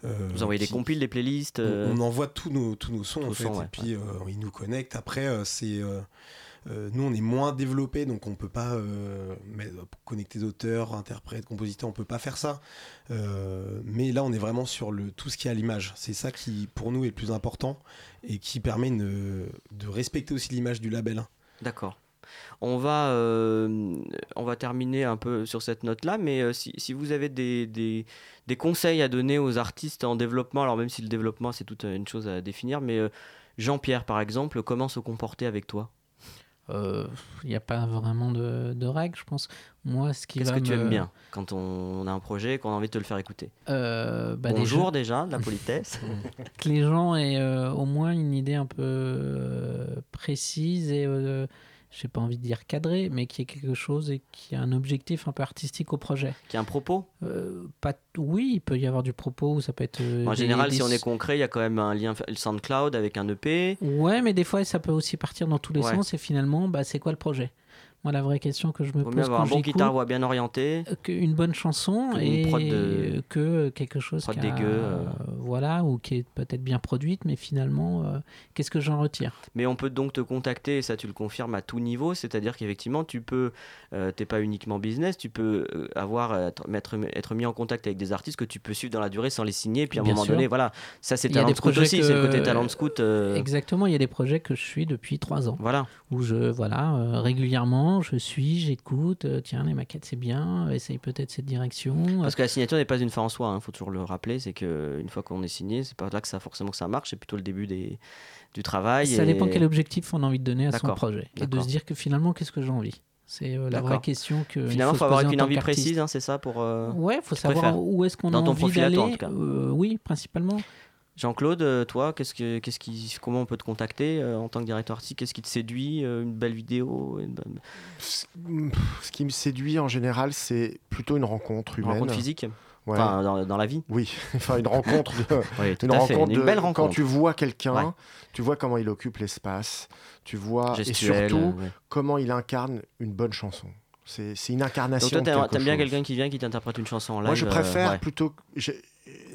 Euh, vous envoyez des compiles, des playlists. on- euh, On envoie tous nos, tous nos sons tous en fait, sons, et ouais, puis euh, ils nous connectent. Après, c'est nous on est moins développés, donc on peut pas connecter d'auteurs, interprètes, compositeurs, on peut pas faire ça. Mais là, on est vraiment sur le tout ce qui est à l'image. C'est ça qui pour nous est le plus important et qui permet une- de respecter aussi l'image du label. D'accord. On va, euh, on va terminer un peu sur cette note-là, mais euh, si, si vous avez des, des, des conseils à donner aux artistes en développement, alors même si le développement c'est toute une chose à définir, mais euh, Jean-Pierre par exemple, comment se comporter avec toi? Il n'y a pas vraiment de, de règles, je pense. Moi, ce qui Qu'est-ce que tu me- aimes bien quand on a un projet et qu'on a envie de te le faire écouter? Bah, Bonjour déjà- de la <laughs> politesse. que les gens aient au moins une idée un peu précise et, j'ai pas envie de dire cadrée, mais qui est quelque chose et qui a un objectif un peu artistique au projet. Qui a un propos? Euh, pas Oui, il peut y avoir du propos, ou ça peut être. euh, En des- général, des- si on est concret, il y a quand même un lien SoundCloud avec un EP. Ouais, mais des fois, ça peut aussi partir dans tous les Ouais. sens et finalement, bah, c'est quoi le projet? Moi, la vraie question que je me Vaut pose avoir quand un bon j'écoute, guitare-voix bien orienté. une bonne chanson une et prod de- que quelque chose qui a- dégueu, euh. voilà ou qui est peut-être bien produite mais finalement euh, qu'est-ce que j'en retire? Mais on peut donc te contacter, et ça tu le confirmes, à tout niveau, c'est-à-dire qu'effectivement, tu peux, euh, t'es pas uniquement business, tu peux euh, avoir, être, être mis en contact avec des artistes que tu peux suivre dans la durée sans les signer, et puis à un Bien moment sûr. donné, voilà, ça c'est talent scout aussi, c'est le côté talent scout. exactement il y a des projets que je suis depuis trois ans Voilà. où je voilà euh, je suis j'écoute euh, tiens les maquettes c'est bien essaye peut-être cette direction Parce que la signature n'est pas une fin en soi, il faut toujours le rappeler, c'est qu'une fois qu'on est signé, c'est pas là que ça forcément que ça marche, c'est plutôt le début des, du travail. ça et- dépend quel objectif on a envie de donner à son projet et de se dire que finalement qu'est-ce que j'ai envie? C'est euh, la vraie question que il Finalement, il se faut avoir une envie précise, hein, c'est ça pour. euh, Ouais, faut tu savoir préfères. où est-ce qu'on a envie d'aller. Euh, oui, principalement. Jean-Claude, euh, toi, qu'est-ce que, qu'est-ce qui, comment on peut te contacter euh, en tant que directeur artistique? Qu'est-ce qui te séduit euh, Une belle vidéo une Ce qui me séduit en général, c'est plutôt une rencontre Une humaine. rencontre physique? Ouais. Enfin, dans, dans la vie? Oui, <laughs> enfin une rencontre. De, <laughs> Oui, tout une à fait, rencontre une de- belle Quand rencontre. tu vois quelqu'un, Ouais. tu vois comment il occupe l'espace, tu vois Gestuelle, et surtout ouais. comment il incarne une bonne chanson. C'est c'est une Donc incarnation. toi, de t'aimes, quelque t'aimes bien quelqu'un qui vient, qui t'interprète une chanson en live Moi, je préfère plutôt. j'ai-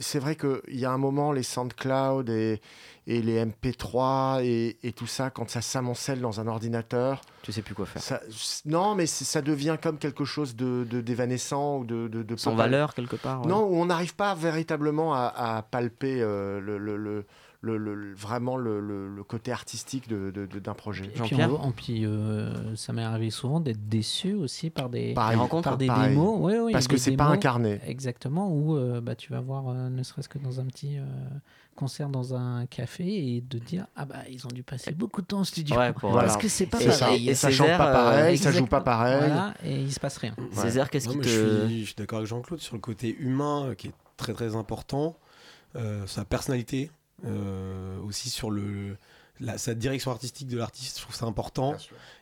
C'est vrai qu'il y a un moment, les SoundCloud et, et les MP3 et, et tout ça, quand ça s'amoncelle dans un ordinateur. Tu sais plus quoi faire. ça- non, mais ça devient comme quelque chose de, d'évanescent ou de, de, de Sans valeur, quelque part. ouais. Non, où on n'arrive pas véritablement à, à palper euh, le, le- le- le- le- vraiment le, le- le côté artistique de, de- de- d'un projet. Et puis, euh, ça m'est arrivé souvent d'être déçu aussi par des, Pareil, par par- des pareil. démos. Ouais, ouais, Parce que c'est pas incarné. Exactement, où euh, bah, tu vas voir, euh, ne serait-ce que dans un petit euh, concert dans un café, et de dire Ah bah ils ont dû passer beaucoup de temps en studio. Ouais, <laughs> pour- Parce voilà. que c'est pas Et- pareil. et ça chante pas pareil, ça joue pas pareil. Voilà, et il se passe rien. Césaire, qu'est-ce Non, qui te. je, suis, je suis d'accord avec Jean-Claude sur le côté humain qui est très très important, euh, sa personnalité, aussi sur le, la- sa direction artistique de l'artiste, je trouve ça important,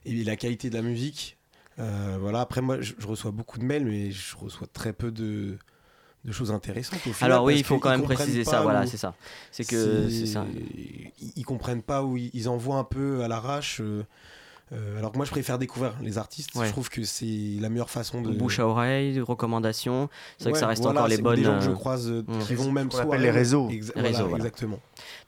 et la qualité de la musique. Euh, voilà. Après moi, je, je reçois beaucoup de mails, mais je reçois très peu de, de choses intéressantes. Au final, Alors oui, il faut quand même préciser ça, voilà, c'est ça. C'est que ça. ils, ils comprennent pas où ils, ils envoient un peu à l'arrache. euh, euh, alors que moi, je préfère découvrir les artistes. Ouais. Je trouve que c'est la meilleure façon de. Bouche à oreille, recommandations. C'est vrai que ça reste voilà, encore les c'est bonnes. Des gens que je euh, croise euh, mm. qui vont même soit appelle les réseaux. Exa- Les réseaux, voilà. Exactement.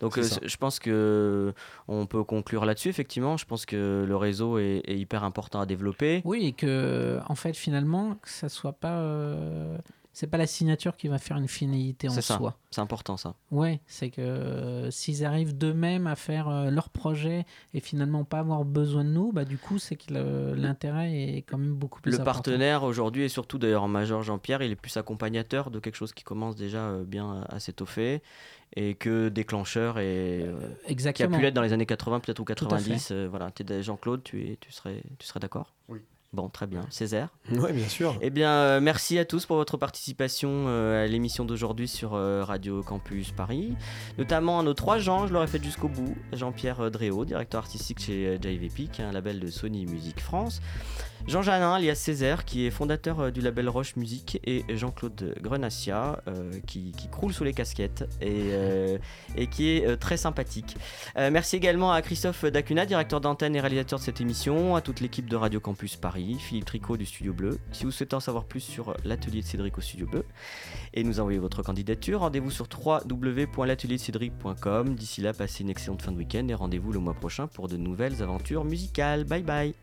Donc euh, je pense que on peut conclure là-dessus. Effectivement, je pense que le réseau est, est hyper important à développer. Oui, et que en fait finalement que ça soit pas euh, c'est pas la signature qui va faire une finalité en ça. soi. C'est important ça. Ouais, c'est que euh, s'ils arrivent d'eux-mêmes à faire euh, leur projet et finalement pas avoir besoin de nous, bah du coup c'est que l'intérêt est quand même beaucoup plus Le important. partenaire aujourd'hui et surtout d'ailleurs en major Jean-Pierre, il est plus accompagnateur de quelque chose qui commence déjà euh, bien à s'étoffer et que déclencheur et euh, qui a pu l'être dans les années 80 peut-être ou Tout à 90. euh, voilà, T'es de- Jean-Claude, tu es, tu serais, tu serais d'accord? Oui. Bon, très bien. Césaire. <laughs> Ouais, bien sûr. Eh bien, euh, merci à tous pour votre participation euh, à l'émission d'aujourd'hui sur euh, Radio Campus Paris, notamment à nos trois gens, je l'aurais fait jusqu'au bout. Jean-Pierre Dréau, directeur artistique chez Jive Epic, un label de Sony Music France. Jean Janin, alias Césaire, qui est fondateur euh, du label Roche Music, et Jean-Claude Grenassia, euh, qui, croule sous les casquettes et, euh, qui est très sympathique. Merci également à Christophe Dacuna, directeur d'antenne et réalisateur de cette émission, à toute l'équipe de Radio Campus Paris, Philippe Tricot du Studio Bleu. Si vous souhaitez en savoir plus sur l'atelier de Cédric au Studio Bleu et nous envoyer votre candidature, rendez-vous sur www.l'ateliercédric.com. D'ici là, passez une excellente fin de week-end et rendez-vous le mois prochain pour de nouvelles aventures musicales. Bye bye